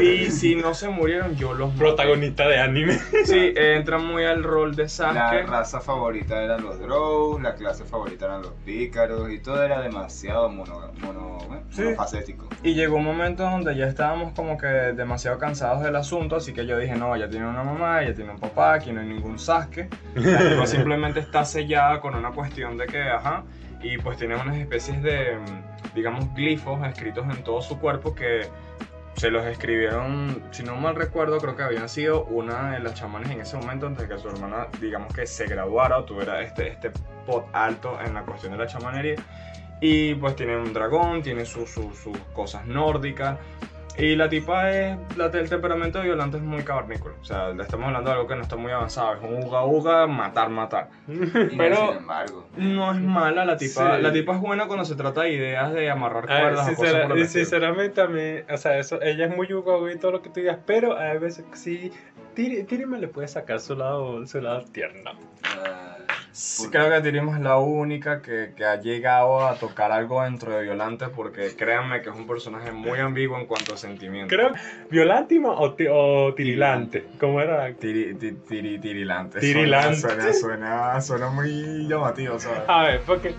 Y si no se murieron, yo los maté.
Protagonista de anime.
Sí, entra muy al rol de
La
Sasuke.
raza favorita eran los Drow, la clase favorita eran los pícaros y todo era demasiado mono, mono.
Sí.
monofacético.
Y llegó un momento donde ya estábamos como que demasiado cansados del asunto, así que yo dije, no, ella tiene una mamá, ella tiene un papá, aquí no hay ningún Sasuke. La simplemente está sellada con una cuestión de que, ajá, y pues tiene unas especies de, digamos, glifos escritos en todo su cuerpo que se los escribieron, si no mal recuerdo, creo que habían sido una de las chamanes en ese momento antes de que su hermana, digamos que se graduara o tuviera este, este pot alto en la cuestión de la chamanería. Y pues tiene un dragón, tiene sus sus- sus cosas nórdicas. Y la tipa es, la, el temperamento de Violante es muy cavernícola. O sea, le estamos hablando de algo que no está muy avanzado. Es un uga uga, matar, matar. Pero-
sin embargo,
No es mala la tipa.
Sí.
La tipa es buena cuando se trata de ideas de amarrar
ver,
cuerdas o cosas
sincera-
por el
y
estilo.
sinceramente a mí, o sea, eso, ella es muy yugo y todo lo que tú digas, pero a veces sí, Tiri, Tirima le puede sacar su lado, su lado tierno.
ah,
Sí, creo que Tirima es la única que, que ha llegado a tocar algo dentro de Violante porque créanme que es un personaje muy ambiguo en cuanto a sentimientos.
Creo, Violántima o, o Tirilante, ¿cómo era?
Tiri, ti- tiri- tirilante.
Tirilante.
Suena, suena, suena muy llamativo, ¿sabes?
A ver, porque,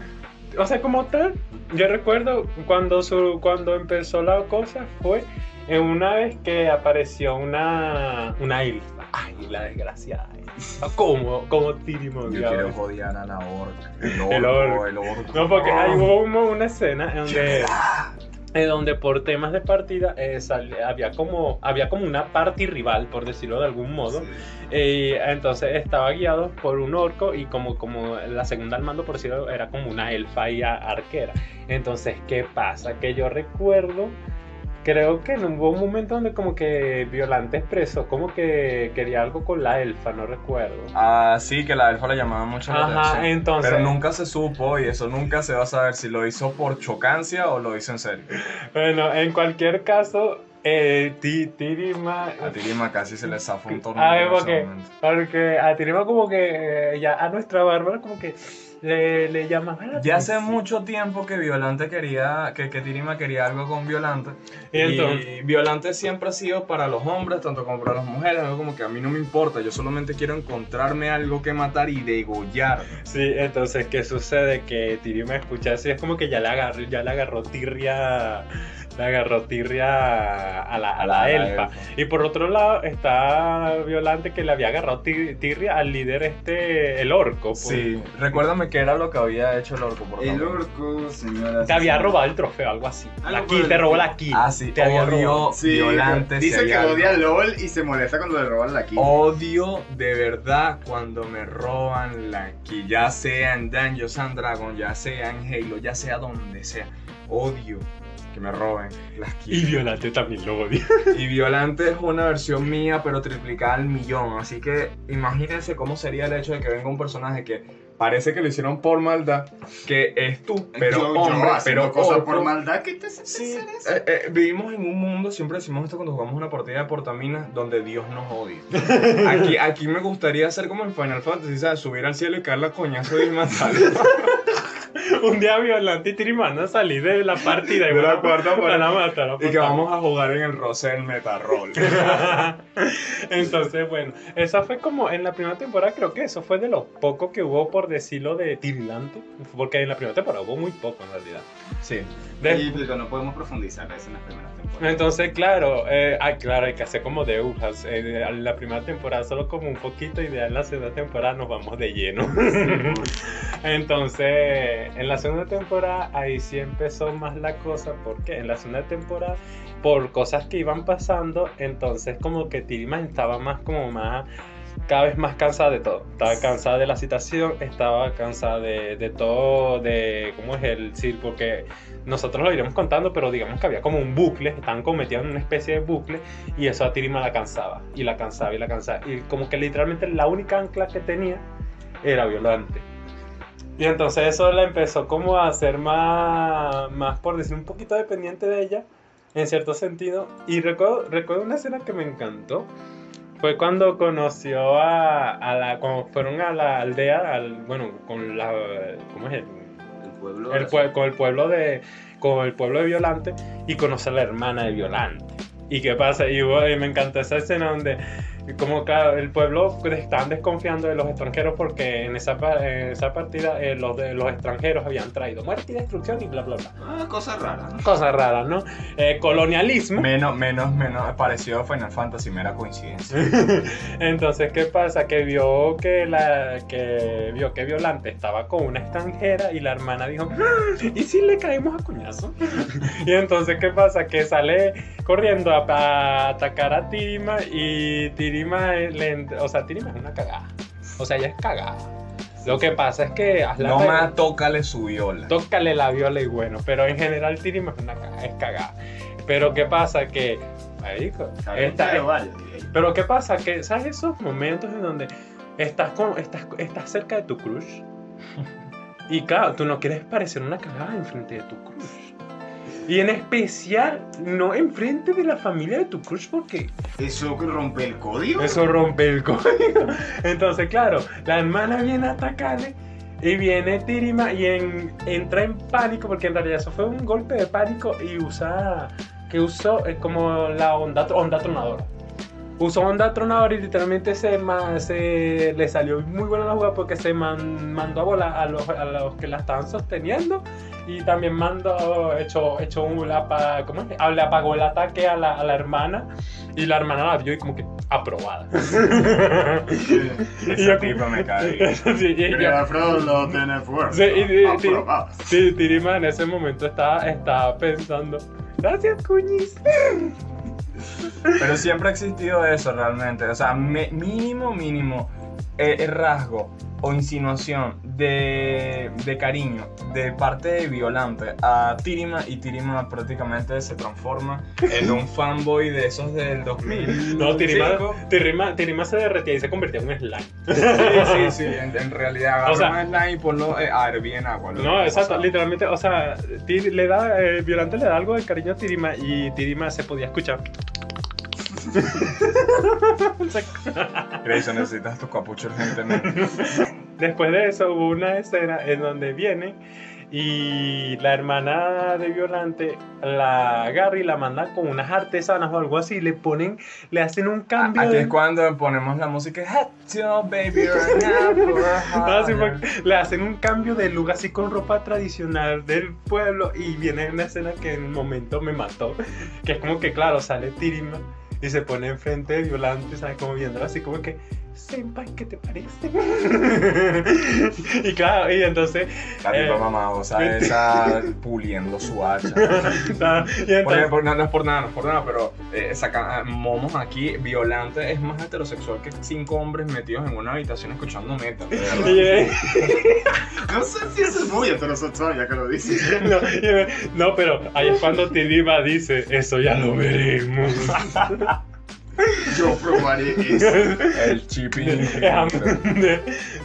o sea, como tal, yo recuerdo cuando, su, cuando empezó la cosa fue en una vez que apareció una, una elfa. Ay, la desgraciada. ¿Cómo? ¿Cómo Tirima
Yo quiero jodear a la orca. El
El
orco, el orco.
No, porque hay hubo una, escena en donde, en donde por temas de partida eh, había, como, había como una party rival, por decirlo de algún modo.
sí.
Y entonces estaba guiado por un orco y como, como la segunda al mando, por decirlo, era como una elfa y arquera. Entonces, ¿qué pasa? Que yo recuerdo, creo que hubo un momento donde como que Violante expresó como que quería algo con la elfa, no recuerdo.
Ah, sí, que la elfa le llamaba mucho la
Ajá,
atención.
entonces...
Pero nunca se supo y eso nunca se va a saber si lo hizo por chocancia o lo hizo en serio.
Bueno, en cualquier caso, eh, Ti- Tirima...
A Tirima casi se le zafó un tornillo
A ver,
en ese
porque, porque a Tirima como que eh, ya a nuestra bárbara como que le, le llamaba la
Ya hace mucho tiempo que Violante quería, que, que Tirima quería algo con Violante.
Y
Y Violante siempre ha sido para los hombres, tanto como para las mujeres, algo como que a mí no me importa, yo solamente quiero encontrarme algo que matar y degollar.
Sí, entonces, ¿qué sucede? Que Tirima escucha así, es como que ya le agarró, ya le agarró tirria, le agarró tirria a la, a la elfa. Y por otro lado está Violante que le había agarrado ti- tirria al líder este, el orco. pues.
Sí, recuérdame qué era lo que había hecho el orco, por
El
favor.
orco, señora.
Te había robado el trofeo, algo así.
Algo
La
el
te robó la ki.
Ah, sí,
te había robado.
odio Violante.
Dice que
algo.
odia LOL y se molesta cuando le roban la key.
Odio de verdad cuando me roban la ki, ya sea en Dungeons and Dragons, ya sea en Halo, ya sea donde sea. Odio que me roben las
Y. Violante también lo odia.
Y Violante es una versión mía, pero triplicada al millón. Así que imagínense cómo sería el hecho de que venga un personaje que parece que lo hicieron por maldad, que es tú, pero
Yo-
hombre, pero
por maldad. ¿Qué te hace
Sí, eh, eh, vivimos en un mundo, siempre decimos esto cuando jugamos una partida de portaminas, donde Dios nos odia. Aquí, aquí me gustaría hacer como en Final Fantasy, ¿sabes? Subir al cielo y caer la coñazo y matarlo.
un día violante y Tirimana a salir de la partida y
De la cuarta
matar
que vamos a jugar en el roce del Metarroll.
Entonces, bueno, esa fue como en la primera temporada, creo que eso fue de lo poco que hubo, por decirlo, de Tirilante. Porque en la primera temporada hubo muy poco en realidad.
Sí.
De-
Y pero no podemos profundizar eso en las primeras temporadas.
Entonces, claro, eh, ah, claro, hay que hacer como de Urjas. Eh, en la primera temporada solo como un poquito y ya en la segunda temporada nos vamos de lleno. Entonces, en la segunda temporada ahí sí empezó más la cosa, porque en la segunda temporada, por cosas que iban pasando, entonces como que Tirima estaba más como más cada vez más cansada de todo. Estaba cansada de la situación, estaba cansada de, de todo, de cómo es el sí, porque nosotros lo iremos contando, pero digamos que había como un bucle, estaban en una especie de bucle, y eso a Tirima la cansaba, y la cansaba, y la cansaba. Y como que literalmente la única ancla que tenía era violante. Y entonces eso la empezó como a hacer más, más por decir, un poquito dependiente de ella, en cierto sentido. Y recuerdo, recuerdo una escena que me encantó. Fue cuando conoció a, a la, cuando fueron a la aldea, al, bueno, con la, ¿cómo es el?
El pueblo.
el pue- con el pueblo de con el pueblo de Violante y conocer a la hermana de Violante. ¿Y qué pasa? Y, y me encantó esa escena donde como claro, el pueblo estaban desconfiando de los extranjeros porque en esa, en esa partida eh, los, de, los extranjeros habían traído muerte y destrucción y bla bla bla.
Ah, cosas raras. ¿no?
Cosas raras, ¿no? Eh, colonialismo.
Menos, menos, menos parecido a Final Fantasy, mera coincidencia.
Entonces, ¿qué pasa? Que vio que la que vio que Violante estaba con una extranjera y la hermana dijo, "Ah, ¿y si le caemos a cuñazo? y entonces, ¿qué pasa? Que sale corriendo a, a atacar a Tirima y Tirima, eh, le, ent- o sea, Tirima es una cagada. O sea, ella es cagada. Lo que pasa es que
No más tócale su viola.
tócale la viola y bueno, pero en general Tirima es una caga- es cagada. Pero ¿qué pasa? Que, marico, esta,
Pero vale.
pero ¿qué pasa? Que, ¿sabes esos momentos en donde estás, con, estás, estás cerca de tu crush? Y claro, tú no quieres parecer una cagada enfrente de tu crush. Y en especial, no enfrente de la familia de tu crush porque
Eso rompe el código.
eso rompe el código. Entonces, claro, la hermana viene a atacarle y viene Tirima y en- entra en pánico porque en realidad eso fue un golpe de pánico y usa que usó eh, como la onda, onda tronadora. Usó onda tronadora y literalmente se, se le salió muy buena la jugada porque se man- mandó a volar a los, a los que la estaban sosteniendo y también mandó, echó, echó un, apa- ¿cómo es? Le apagó el ataque a la, a la hermana y la hermana la vio y como que aprobada. Y
Esa
yo-
tipa me cae.
Sí,
Alfredo no tiene fuerza.
Sí, Tirima en ese momento estaba, estaba pensando, gracias Cuñis.
Pero siempre ha existido eso realmente. O sea, me- mínimo, mínimo eh, el rasgo o insinuación de, de cariño de parte de Violante a Tirima y Tirima prácticamente se transforma en un fanboy de esos del 2000.
No, Tirima, Tirima, Tirima se derretía y se convertía en un slime.
Sí, sí, sí, en, en realidad
O sea-
un slime y ponlo eh, a hervir en agua.
No, exacto,
pasa.
literalmente, o sea, le da, eh, Violante le da algo de cariño a Tirima y Tirima se podía escuchar.
Grayson, necesitas tu capucho urgentemente.
Después de eso hubo una escena en donde viene y la hermana de Violante la agarra y la manda con unas artesanas o algo así, le ponen, le hacen un cambio
Aquí
de...
es cuando ponemos la música Hello, baby,
Ah, le hacen un cambio de look así con ropa tradicional del pueblo y viene una escena que en un momento me mató, que es como que claro, sale Tirima y se pone enfrente de Violante, ¿sabes? Como viéndola así como que, Senpai, ¿qué te parece? y claro, y entonces,
La tipa
Eh,
mamá, o sea, esa puliendo su hacha.
ah, y
Por-
entonces
por- no, no es por nada, no es por nada, pero eh, saca, momos aquí, Violante es más heterosexual que cinco hombres metidos en una habitación escuchando metal.
No sé si eso es muy heterosexual, ya que lo dices.
no, no, pero ahí es cuando Tirima dice, eso ya lo veremos.
Yo probaré eso.
El chipping.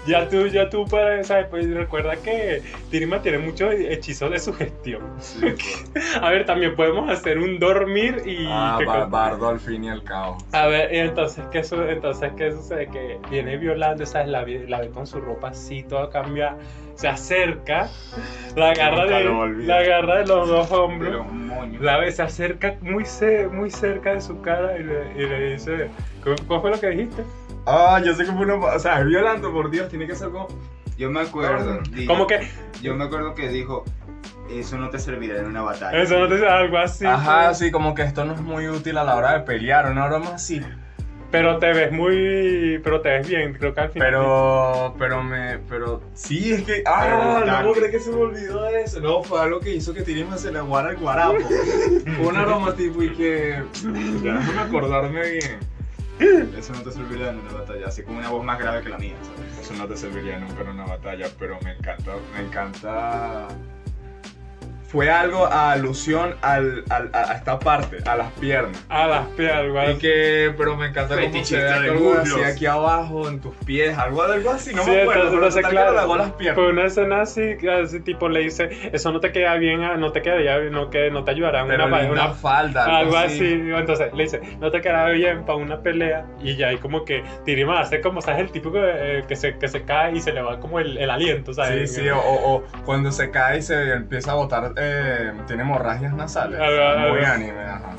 ya tú, ya tú ¿sabes? Pues recuerda que Tirima tiene muchos hechizos de sugestión.
Sí, pues.
A ver, también podemos hacer un dormir y...
Ah, bardo al fin y al cabo.
A ver, y entonces, ¿qué, su- entonces, ¿qué sucede? Que viene violando, ¿sabes? La, la ve con su ropa así, toda cambia, se acerca, la agarra, de,
lo
la agarra de los dos
De
hombros,
los
la ve, se acerca muy, ce- muy cerca de su cara y le, y le dice, ¿cómo, cómo fue lo que dijiste?
Ah, yo sé que fue una. O sea, es violento, por Dios, tiene que ser como.
Yo me acuerdo. di-
Como que,
Yo me acuerdo que dijo, eso no te servirá en una batalla.
eso no te dice algo así.
Ajá,
pues.
sí, como que esto no es muy útil a la hora de pelear, una broma así.
Pero te ves muy, pero te ves bien, creo que al final.
Pero, pero me, pero, sí, es que, ah,
Pero
no creer que se me olvidó de eso. No, fue algo que hizo que Tirima se le aguara el guarapo. fue una broma tipo y que, ya déjame acordarme bien.
Eso no te servirá en una batalla. Así como una voz más grave que la mía, ¿sabes?
Eso no te serviría nunca en una batalla, pero me encanta, me encanta. Fue algo a alusión al, al- a a esta parte, a las piernas.
A las algo
Y que, pero me encanta cómo se ve
de
algo así aquí abajo, en tus pies, algo, algo así, no
Sí,
me acuerdo,
entonces,
pero
claro,
le las piernas.
Fue una escena así, así tipo le dice, eso no te queda bien, ah, no te quedaría bien, no, que, no te ayudará
Pero
una,
falda,
algo así. Entonces le dice, no te quedará bien para una pelea. Y ya hay como que Tirima hace como, ¿sabes? El tipo que, eh, que, se, que se cae y se le va como el, el aliento,
Sí,
¿sabes?
sí, o, o- o cuando se cae y se empieza a botar, eh, tiene hemorragias nasales. Muy anime, ajá.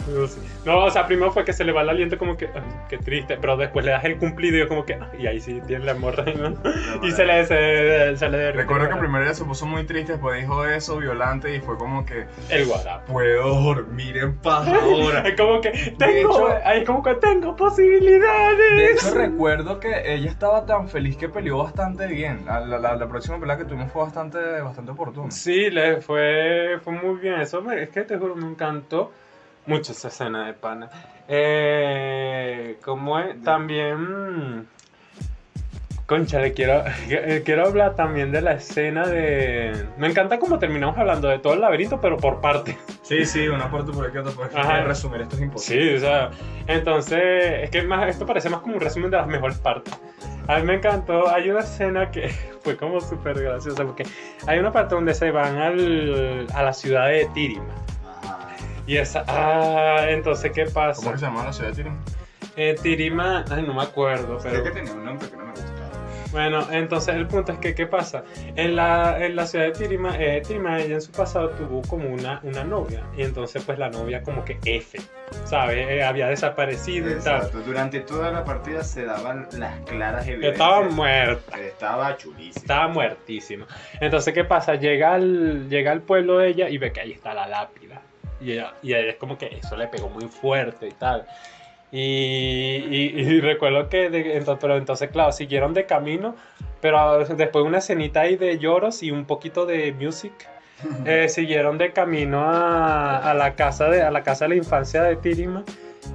No, o sea, primero fue que se le va el aliento como que, ay, qué triste, pero después le das el cumplido y como que, ah, y ahí sí tiene la hemorragia, ¿no? Y se le, se, se le
Recuerdo que primero ella se puso muy triste, después dijo eso, violante, y fue como que,
El guarapo.
puedo dormir en paz ahora.
Es como que tengo, es como que tengo posibilidades.
De hecho, recuerdo que ella estaba tan feliz que peleó bastante bien. La, la- la- la próxima pelea que tuvimos fue bastante, bastante oportuna.
Sí, le fue, fue muy bien. Eso es que te juro, me encantó mucho esa escena de pana. Eh, como es, también. Concha, le quiero, quiero hablar también de la escena de. Me encanta cómo terminamos hablando de todo el laberinto, pero por parte.
Sí, sí, una parte por aquí, otra por aquí.
Ajá.
resumir esto es imposible.
Sí, o sea, entonces, es que más, esto parece más como un resumen de las mejores partes. A mí me encantó, hay una escena que fue como súper graciosa, porque hay una parte donde se van al, a la ciudad de Tirima. Y esa, ah, entonces, ¿qué
¿Cómo
pasa?
que se llama la ciudad de Tirim?
Eh, Tirima, ay, no me acuerdo,
Sé
pero...
que tenía un nombre que no me gustaba.
Bueno, entonces el punto es que, ¿qué pasa? En la, en la ciudad de Tirima, eh, Tirima, ella en su pasado tuvo como una, una novia, y entonces pues la novia como que F, ¿sabes? Eh, había desaparecido y tal.
Exacto. Durante toda la partida se daban las claras evidencias.
Estaba muerta.
Estaba chulísimo.
Estaba muertísima. Entonces, ¿qué pasa? Llega al, llega al pueblo de ella y ve que ahí está la lápida. Y ella, y ella es como que eso le pegó muy fuerte y tal. Y, y- y recuerdo que, de- entonces, pero entonces, claro, siguieron de camino, pero después una escenita ahí de lloros y un poquito de music. eh, siguieron de camino a, a la casa de a la casa de la infancia de Tirima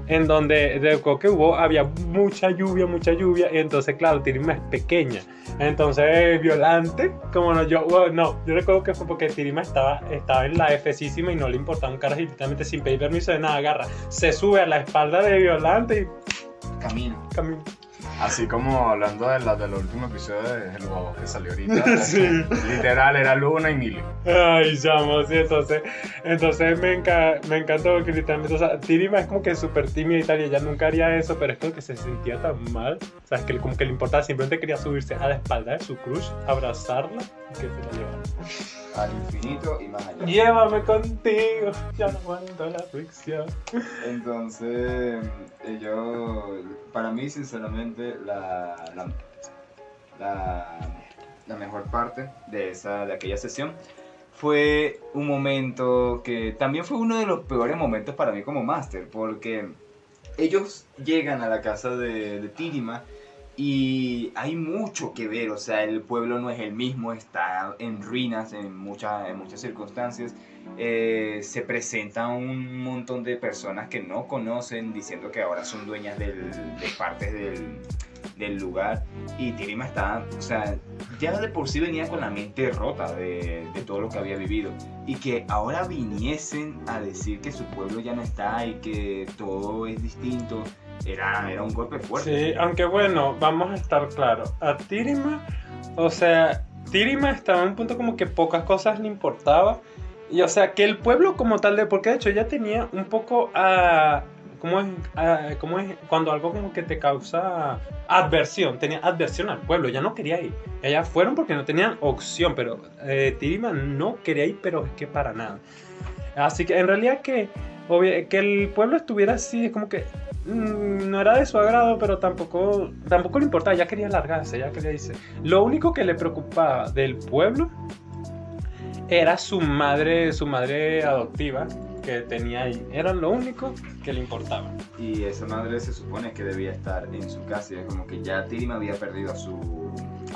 en donde de que hubo había mucha lluvia mucha lluvia y entonces claro Tirima es pequeña entonces violante como no yo bueno, no yo recuerdo que fue porque Tirima estaba estaba en la Físima y no le importaba un carajo y literalmente sin pedir permiso de nada agarra se sube a la espalda de violante y
Camino.
camina
Así como hablando de la, del último episodio de El Bobo que salió ahorita.
Sí.
Literal, era Luna y Mili.
Ay, chamo, sí, entonces, entonces me, enca- me encantó porque literalmente, o sea, Tirima es como que súper tímida y tal, y ella nunca haría eso, pero es como que se sentía tan mal, o sea, es que como que le importaba, simplemente quería subirse a la espalda de su crush, abrazarla y que se la llevara.
Al infinito y más allá.
Llévame contigo, ya no aguanto la fricción.
Entonces, yo, para mí, sinceramente, la, la, la, mejor parte de, esa, de aquella sesión fue un momento que también fue uno de los peores momentos para mí como máster, porque ellos llegan a la casa de, de Tirima y hay mucho que ver, o sea, el pueblo no es el mismo, está en ruinas en, muchas en muchas circunstancias. Eh, se presenta un montón de personas que no conocen diciendo que ahora son dueñas del- de partes del, del lugar. Y Tirima está, o sea, ya de por sí venía con la mente rota de, de todo lo que había vivido. Y que ahora viniesen a decir que su pueblo ya no está y que todo es distinto era, era un golpe fuerte.
Sí, aunque bueno, vamos a estar claros. A Tirima, o sea, Tirima estaba en un punto como que pocas cosas le importaba. Y o sea, que el pueblo como tal de... Porque de hecho ella tenía un poco a... ¿Cómo es, a- cómo es cuando algo como que te causa adversión? Tenía adversión al pueblo, ya no quería ir. Ellas fueron porque no tenían opción, pero eh, Tirima no quería ir, pero es que para nada. Así que en realidad que, obvia- que el pueblo estuviera así, es como que no era de su agrado, pero tampoco, tampoco le importaba, ya quería largarse, ya quería irse. Lo único que le preocupaba del pueblo era su madre, su madre adoptiva que tenía ahí. Era lo único que le importaba.
Y esa madre se supone que debía estar en su casa y es como que ya Tirima había perdido a su,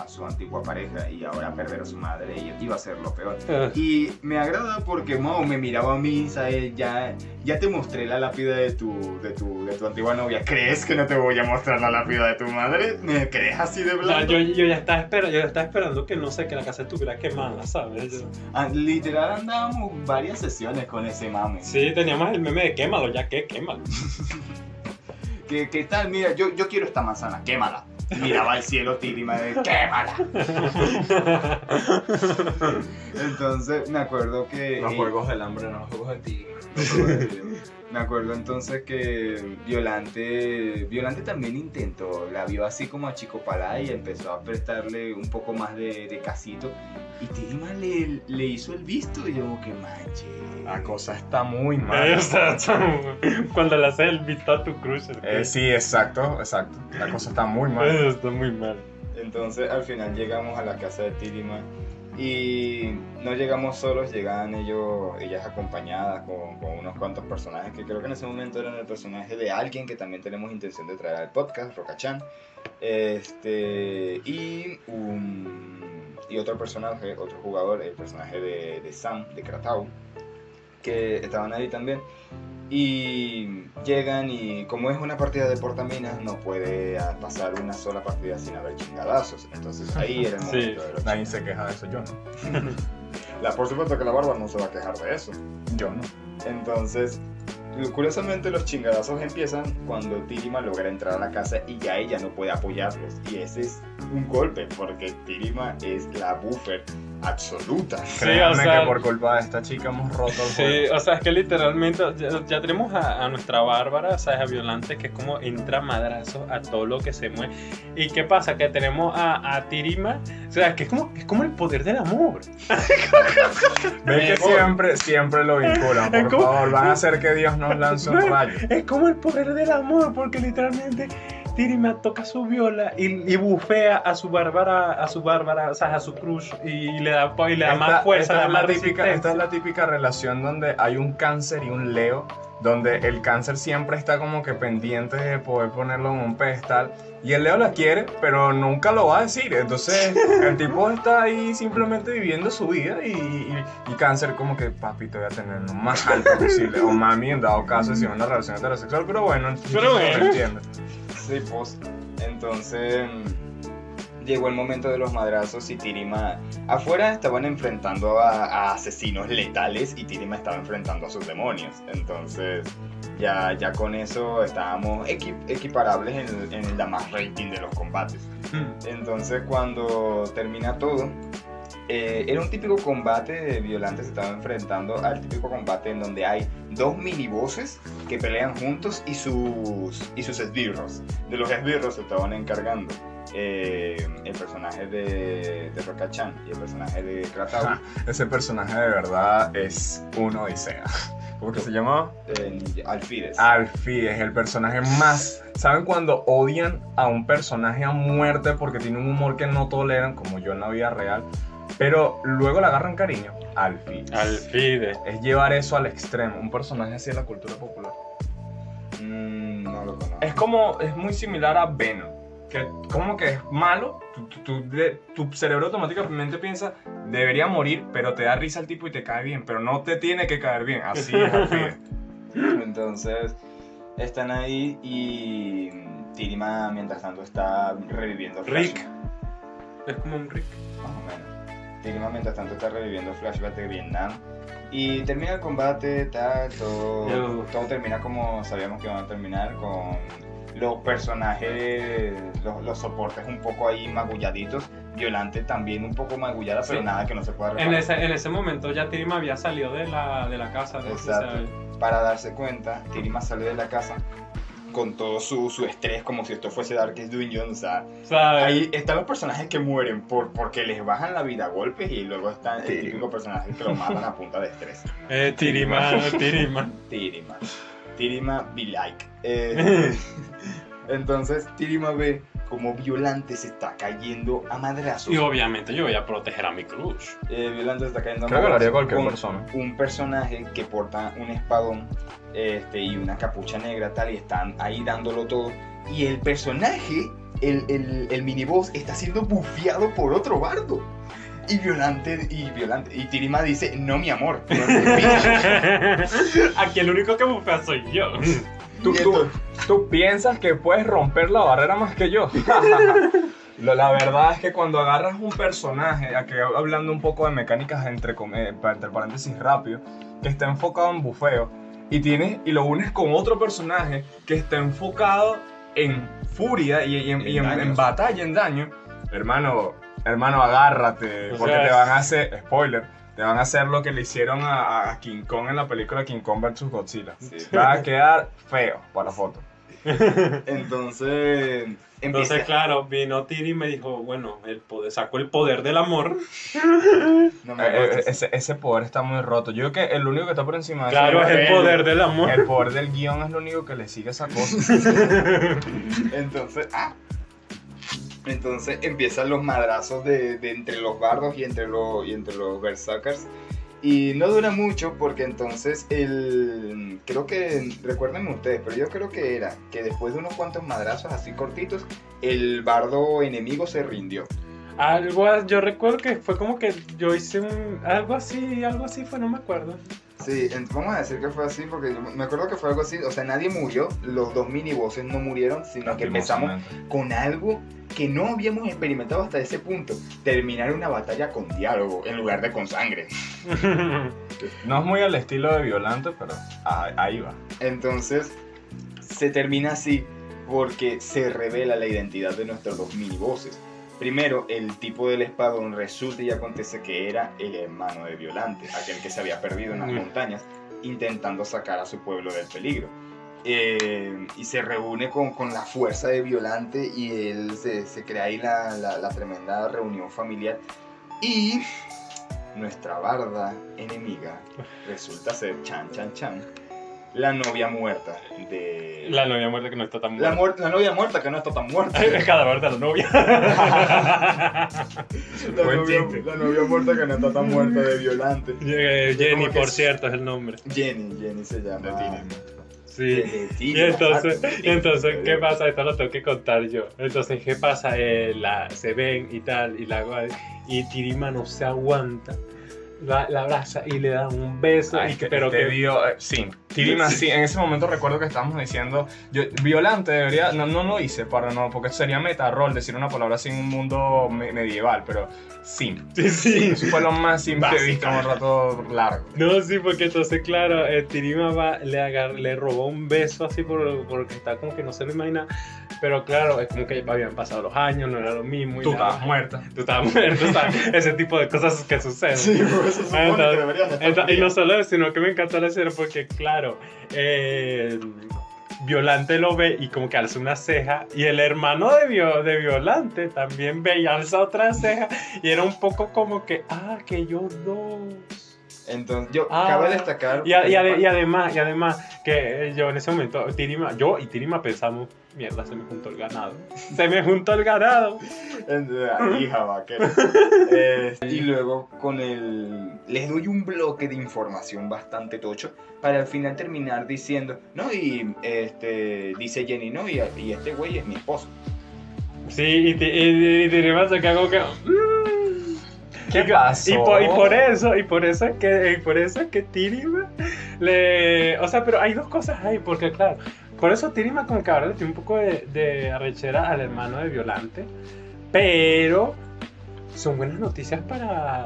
a su antigua pareja y ahora perder a su madre y iba a ser lo peor.
Eh,
Y me agrada porque Mo me miraba a mí, ¿sabes? Ya, ya te mostré la lápida de tu, de, tu, de tu antigua novia. ¿Crees que no te voy a mostrar la lápida de tu madre? ¿Me crees así de blanco?
yo, yo ya estaba esperando, yo ya estaba esperando que no sé, que la casa estuviera quemada, ¿sabes? Yo-
Ah, literal andábamos varias sesiones con ese mame.
sí, teníamos el meme de quémalo, ya que quémalo.
¿Qué, qué tal? Mira, yo, yo quiero esta manzana, quémala. Miraba al cielo Tirima de quémala. Entonces me acuerdo que...
Los juegos del hambre, no los juegos de ti.
Me acuerdo entonces que Violante, Violante también intentó, la vio así como a Chico Palá y empezó a prestarle un poco más de, de casito. Y Tirima le, le hizo el visto y yo como que manche.
La cosa está muy
Eh,
mal.
o sea, Cuando le haces el visto a tu cruiser.
Eh, sí, exacto, exacto. La cosa está muy mal.
Eso está muy mal.
Entonces al final llegamos a la casa de Tirima y no llegamos solos, llegaban ellos, ellas acompañadas con, unos cuantos personajes que creo que en ese momento eran el personaje de alguien que también tenemos intención de traer al podcast, Rocachan. Este, y, un, y otro personaje, otro jugador, el personaje de, de Sam, de Kratau, que estaban ahí también. Y llegan y como es una partida de portaminas no puede pasar una sola partida sin haber chingadazos. Entonces ahí era el
Sí.
momento de los
Nadie se queja de eso, yo no.
La, por supuesto que la barba no se va a quejar de eso.
Yo no.
Entonces, curiosamente los chingadazos empiezan cuando Tirima logra entrar a la casa y ya ella no puede apoyarlos. Y ese es un golpe porque Tirima es la buffer absoluta.
Sí,
Créanme
o sea-
que por culpa de esta chica hemos roto el
Sí,
juego.
o sea, es que literalmente ya, ya tenemos a, a nuestra Bárbara, o sea, a Violante, que es como entra madrazo a todo lo que se mueve. ¿Y qué pasa? Que tenemos a, a Tirima, o sea, que es como, es como el poder del amor.
Ven que siempre, siempre lo vinculan. Por
como-
favor, van a hacer que Dios nos lance un rayo.
Es como el poder del amor, porque literalmente Tirima toca su viola y, y bufea a su Bárbara, a su Bárbara, o sea, a su crush y le da, y le da
Esta-
más fuerza,
esta
le da
es
más
la típica, esta es la típica relación donde hay un cáncer y un leo, donde el cáncer siempre está como que pendiente de poder ponerlo en un pedestal. Y el leo la quiere, pero nunca lo va a decir. Entonces el tipo está ahí simplemente viviendo su vida y, y- y cáncer como que papi te voy a tener lo más alto posible. O mami en dado caso si es una relación heterosexual. Pero bueno,
Pero bueno.
se entiende.
Entonces llegó el momento de los madrazos y Tirima. Afuera estaban enfrentando a, a asesinos letales y Tirima estaba enfrentando a sus demonios. Entonces ya, ya con eso estábamos equi- equiparables en, en la más rating de los combates.
Mm.
Entonces cuando termina todo, eh, era un típico combate de Violante, se estaba enfrentando al típico combate en donde hay dos minibosses que pelean juntos y sus, y sus esbirros. De los esbirros se estaban encargando eh, el personaje de, de Rokachan y el personaje de Kratau.
Ese personaje de verdad es una odisea. ¿Cómo que se llama?
en Alfides.
Alfie es el personaje más. ¿Saben cuando odian a un personaje a muerte porque tiene un humor que no toleran, como yo en la vida real? Pero luego le agarran cariño. Alfie.
Alfide.
Es llevar eso al extremo. Un personaje así en la cultura popular.
Mm, no lo conozco.
Es como. Es muy similar a Venom. Que como que es malo. Tu, tu- tu- de- tu cerebro automáticamente piensa. Debería morir, pero te da risa el tipo y te cae bien. Pero no te tiene que caer bien. Así es Alfie.
Entonces están ahí y Tirima mientras tanto está reviviendo
Rick. Es como un Rick.
Más o menos. Tirima mientras tanto está reviviendo flashbacks de Vietnam Y termina el combate, tal, todo, todo termina como sabíamos que iban a terminar, con los personajes, los, los soportes un poco ahí magulladitos, Violante también un poco magullada, pero
Sí.
nada que no se pueda
En
reparar.
ese, en ese momento ya Tirima había salido de la, de la casa.
Exacto. Para darse cuenta, Tirima salió de la casa con todo su, su estrés, como si esto fuese Darkest Dungeon, o sea, Ahí están los personajes que mueren por, porque les bajan la vida a golpes y luego están el típico personaje que lo matan a punta de estrés.
eh, Tirima, Tirima.
Tirima. Tirima be like. Eh, entonces Tirima ve como Violante se está cayendo a madrazos.
Y obviamente yo voy a proteger a mi crush.
Eh, Violante se está cayendo a
Creo que lo haría cualquier
con
persona.
Un personaje que porta un espadón este, y una capucha negra tal y están ahí dándolo todo. Y el personaje, el, el, el miniboss, está siendo bufeado por otro bardo. Y Violante, y Violante, y Tirima dice, no mi amor, no mi bitch".
Aquí el único que bufea soy yo.
Tú, tú, tú piensas que puedes romper la barrera más que yo. La verdad es que cuando agarras un personaje, aquí hablando un poco de mecánicas entre, eh, entre paréntesis rápido, que está enfocado en bufeo, y, tienes, y lo unes con otro personaje que está enfocado en furia y, y en, y en-
En
batalla, en daño, hermano, hermano, agárrate,
O
porque
sea,
te van a hacer, spoiler, te van a hacer lo que le hicieron a, a King Kong en la película King Kong vs. Godzilla.
Sí.
Va a quedar feo para foto.
Entonces, empieza,
Entonces, claro, vino Tiri y me dijo, bueno, el poder, sacó el poder del amor.
no me
Eh, eh,
acuerdo.
ese, ese poder está muy roto. Yo creo que el único que está por encima de
Claro, es
eso
el poder del amor.
el poder del guion es lo único que le sigue esa cosa.
Entonces, ah. Entonces empiezan los madrazos de, entre los bardos y entre los, y entre los berserkers. Y no dura mucho porque entonces el... Creo que... Recuérdenme ustedes, pero yo creo que era que después de unos cuantos madrazos así cortitos, el bardo enemigo se rindió.
Algo, yo recuerdo que fue como que yo hice algo así, algo así fue, no me acuerdo.
Sí, vamos a decir que fue así porque me acuerdo que fue algo así. O sea, nadie murió, los dos minibosses no murieron, sino que empezamos con algo que no habíamos experimentado hasta ese punto. Terminar una batalla con diálogo en lugar de con sangre.
No es muy al estilo de Violante, pero ah- ahí va.
Entonces, se termina así porque se revela la identidad de nuestros dos minibosses. Primero, el tipo del espadón resulta y acontece que era el hermano de Violante, aquel que se había perdido en las
Mm.
montañas intentando sacar a su pueblo del peligro. Eh, y se reúne con, con la fuerza de Violante y él se, se crea ahí la, la- la tremenda reunión familiar. Y nuestra barda enemiga resulta ser Chan Chan Chan, la novia muerta de...
La novia muerta que no está tan
La,
muerta.
muer- la novia muerta que no está tan muerta.
Cada muerta la novia.
La
Buen
novia,
chiste.
la novia muerta que no está tan muerta de Violante.
Eh, Jenny, por
es-
cierto, es el nombre.
Jenny, Jenny se llama.
Sí.
De- de
Y entonces,
ah, de-
entonces, ¿qué pasa? Esto lo tengo que contar yo. Entonces, ¿qué pasa? Eh, la, se ven y tal, y la y Tirima no se aguanta. La, la abraza y le da un beso.
Ay,
y-
que
pero
te
que
dio, eh, sí, Tirima, sí, en ese momento recuerdo que estábamos diciendo, yo, Violante debería, no, no lo hice para no, porque sería meta rol decir una palabra así en un mundo me- medieval, pero sim.
Sí, sí.
Eso fue lo más simple que he visto en un rato largo.
No, sí, porque entonces, claro, eh, Tirima va, le, agar- le robó un beso así por, porque está como que no se lo imagina. Pero claro, es como que habían pasado los años, no era lo mismo. y
Tú estabas muerta.
Tú estabas o sea, ese tipo de cosas que suceden.
Sí, por eso supone
Entonces-
que estar
y no solo eso, sino que me encantó la escena porque, claro, eh, Violante lo ve y como que alza una ceja y el hermano de, de Violante también ve y alza otra ceja y era un poco como que, ah, que ellos dos.
Entonces, yo
Ah,
cabe destacar.
Y, a- y ade- y además, y además que eh, yo en ese momento, Tirima, yo y Tirima pensamos, mierda, se me juntó el ganado. Se me juntó el ganado.
Entonces, hija vaquera. Eh, y luego con el. Les doy un bloque de información bastante tocho para al final terminar diciendo, no, y este. Dice Jenny, no, y, y este güey es mi esposo.
Sí, y, ti- y, y Tirima se como que...
¿Qué
Y-
pasó?
Y por, y por eso, y por eso es que, y por eso es que Tirima le. O sea, pero hay dos cosas ahí, porque claro, por eso Tirima ahora le tiene un poco de, de arrechera al hermano de Violante, pero son buenas noticias para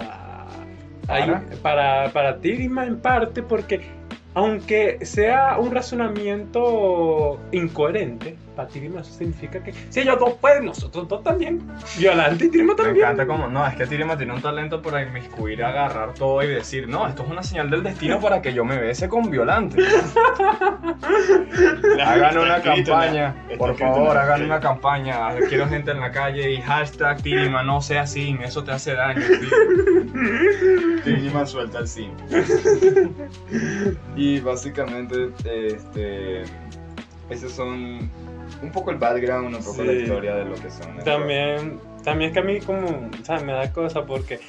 Hay- para, para Tirima en parte porque aunque sea un razonamiento incoherente, para Tirima eso significa que si ellos dos pueden, nosotros dos también. Violante y Tirima
Me
también.
encanta como, no, es que Tirima tiene un talento para inmiscuir, agarrar todo y decir, no, esto es una señal del destino para que yo me bese con Violante. hagan una campaña, por favor, hagan una campaña. Quiero gente en la calle y hashtag Tirima, no sea así, eso te hace daño.
Tirima suelta el sim. y básicamente, este. Esos son un poco el background, un poco la historia de lo que son.
También, también es que a mí como, o sea, me da cosa porque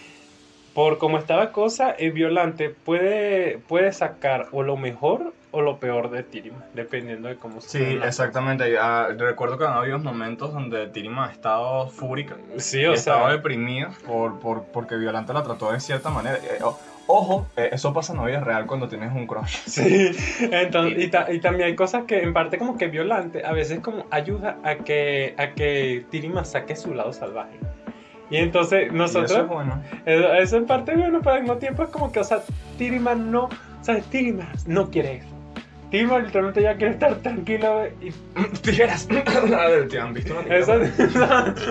por como está la cosa, el violante puede, puede sacar o lo mejor o lo peor de Tirima, dependiendo de cómo se
Sí, exactamente. Ah, recuerdo que han habido momentos donde Tirima ha estado fúrica.
Sí,
y
o
estaba
sea,
deprimida por, por, porque Violante la trató de cierta manera. Eh, o- ojo, eh, eso pasa en la vida real cuando tienes un crush.
sí. Entonces, y, ta- y también hay cosas que en parte como que violante, a veces como ayuda a que, a que Tirima saque su lado salvaje. Y entonces
Y
nosotros...
eso es bueno.
Eso, eso en parte es bueno, pero al mismo tiempo es como que, o sea, Tirima no, o sea, Tirima no quiere eso. Tirima literalmente ya quiere estar tranquilo y...
Tijeras. ¿Te han visto una tijera?
Exacto,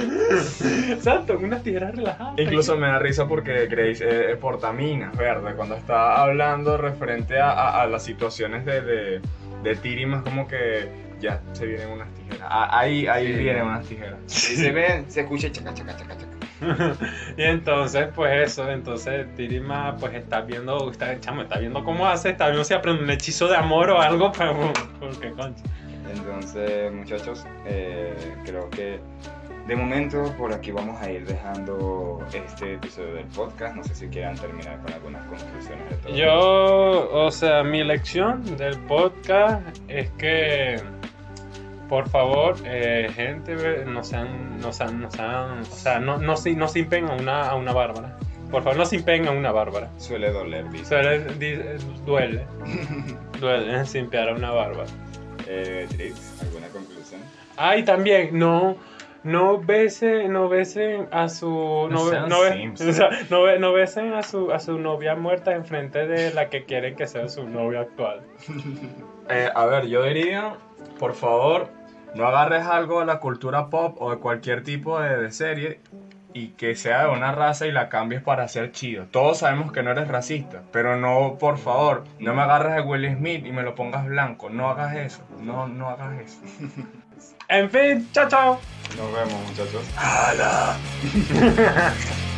Exacto, unas tijeras relajadas.
Incluso me da risa porque Grace eh, eh, portamina, verde, cuando está hablando referente a, a- a las situaciones de, de, de Tirima, es como que ya se vienen unas tijeras. Ah, ahí ahí
Sí.
vienen unas tijeras.
Si se ve, se escucha chaca, chaca, chaca, chaca.
y entonces, pues eso, entonces Tirima pues está viendo, está, chamo, está viendo cómo hace, está viendo si aprende un hechizo de amor o algo, pero porque concha.
Entonces, muchachos, eh, creo que de momento por aquí vamos a ir dejando este episodio del podcast. No sé si quieran terminar con algunas conclusiones de todo.
Yo, o sea, mi lección del podcast es que, por favor, eh, gente, no sean, no sean, no sean, o sea, no, no, se- no simpen a una, a una bárbara. Por favor, no simpen a una bárbara.
Suele doler, dice.
Suele, di- duele, duele simpear a una bárbara.
Eh, Trix, ¿alguna conclusión?
Ah, y también, no, no besen, no besen a su, no, no, o sea, no, be- no besen a su, a su novia muerta enfrente de la que quieren que sea su novia actual.
Eh, a ver, yo diría, por favor, no agarres algo de la cultura pop o de cualquier tipo de, de serie y que sea de una raza y la cambies para ser chido. Todos sabemos que no eres racista, pero no, por favor, no me agarres de Will Smith y me lo pongas blanco. No hagas eso. No, no hagas eso.
En fin, chao, chao.
Nos vemos, muchachos.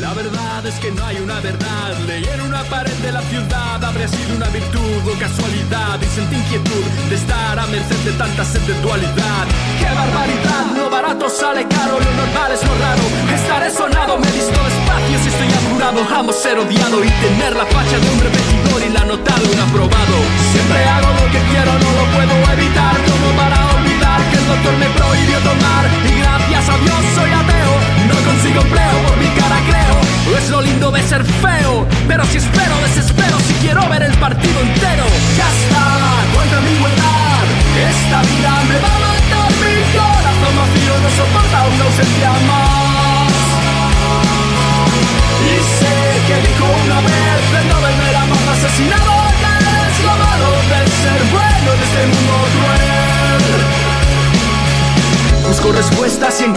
La verdad es que no hay una verdad. Leí en una pared de la ciudad, habría sido una virtud o casualidad. Y sentí inquietud de estar a merced de tanta sed de dualidad. ¡Qué barbaridad! Lo barato sale caro, lo normal es lo raro. Estaré sonado, me visto despacio si estoy apurado. Amo ser odiado y tener la facha de un repetidor y la nota de un aprobado. Siempre hago lo que quiero, no lo puedo evitar. Como para olvidar que el doctor me prohibió tomar. Y gracias a Dios soy ateo. No consigo empleo por mi cara, Es lo lindo de ser feo. Pero si espero, desespero si quiero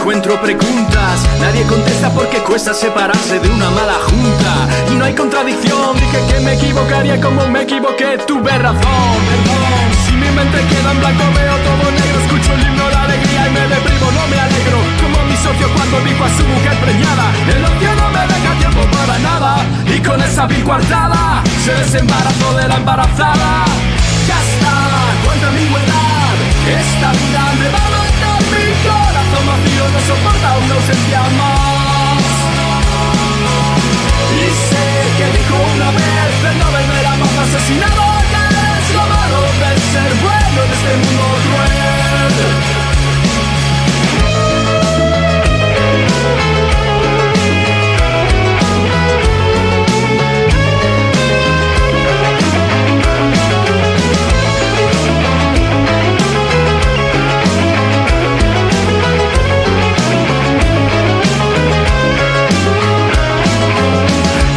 encuentro preguntas. Nadie contesta porque cuesta separarse de una mala junta. Y no hay contradicción. Dije que me equivocaría como me equivoqué. Tuve razón, perdón. Si mi mente queda en blanco, veo todo negro. Escucho el himno de alegría y me deprimo, no me alegro. Como mi socio cuando dijo a su mujer preñada: El ocio no me deja tiempo para nada. Y con esa vil coartada se desembarazó de la embarazada. Ya está, cuánta ambigüedad. Esta vida me va a matar. Mi corazón vacío no soporta una ausencia más. Y sé que dijo una vez de no volver a más asesinado. Que es lo malo de ser bueno en este mundo cruel.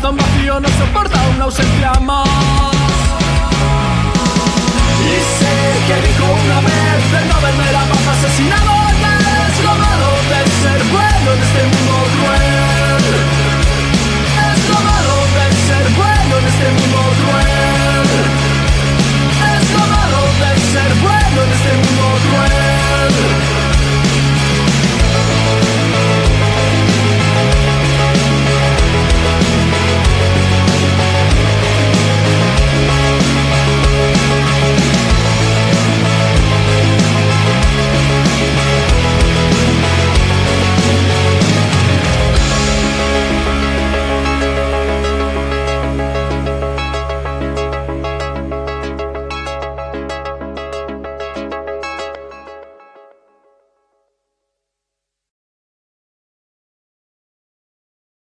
tan vacío no soporta una ausencia más. Y sé que dijo una vez de no verme la paz asesinado, deslomado de ser bueno en este mundo cruel. Deslomado de ser bueno en este mundo cruel. Deslomado de ser bueno en este mundo cruel.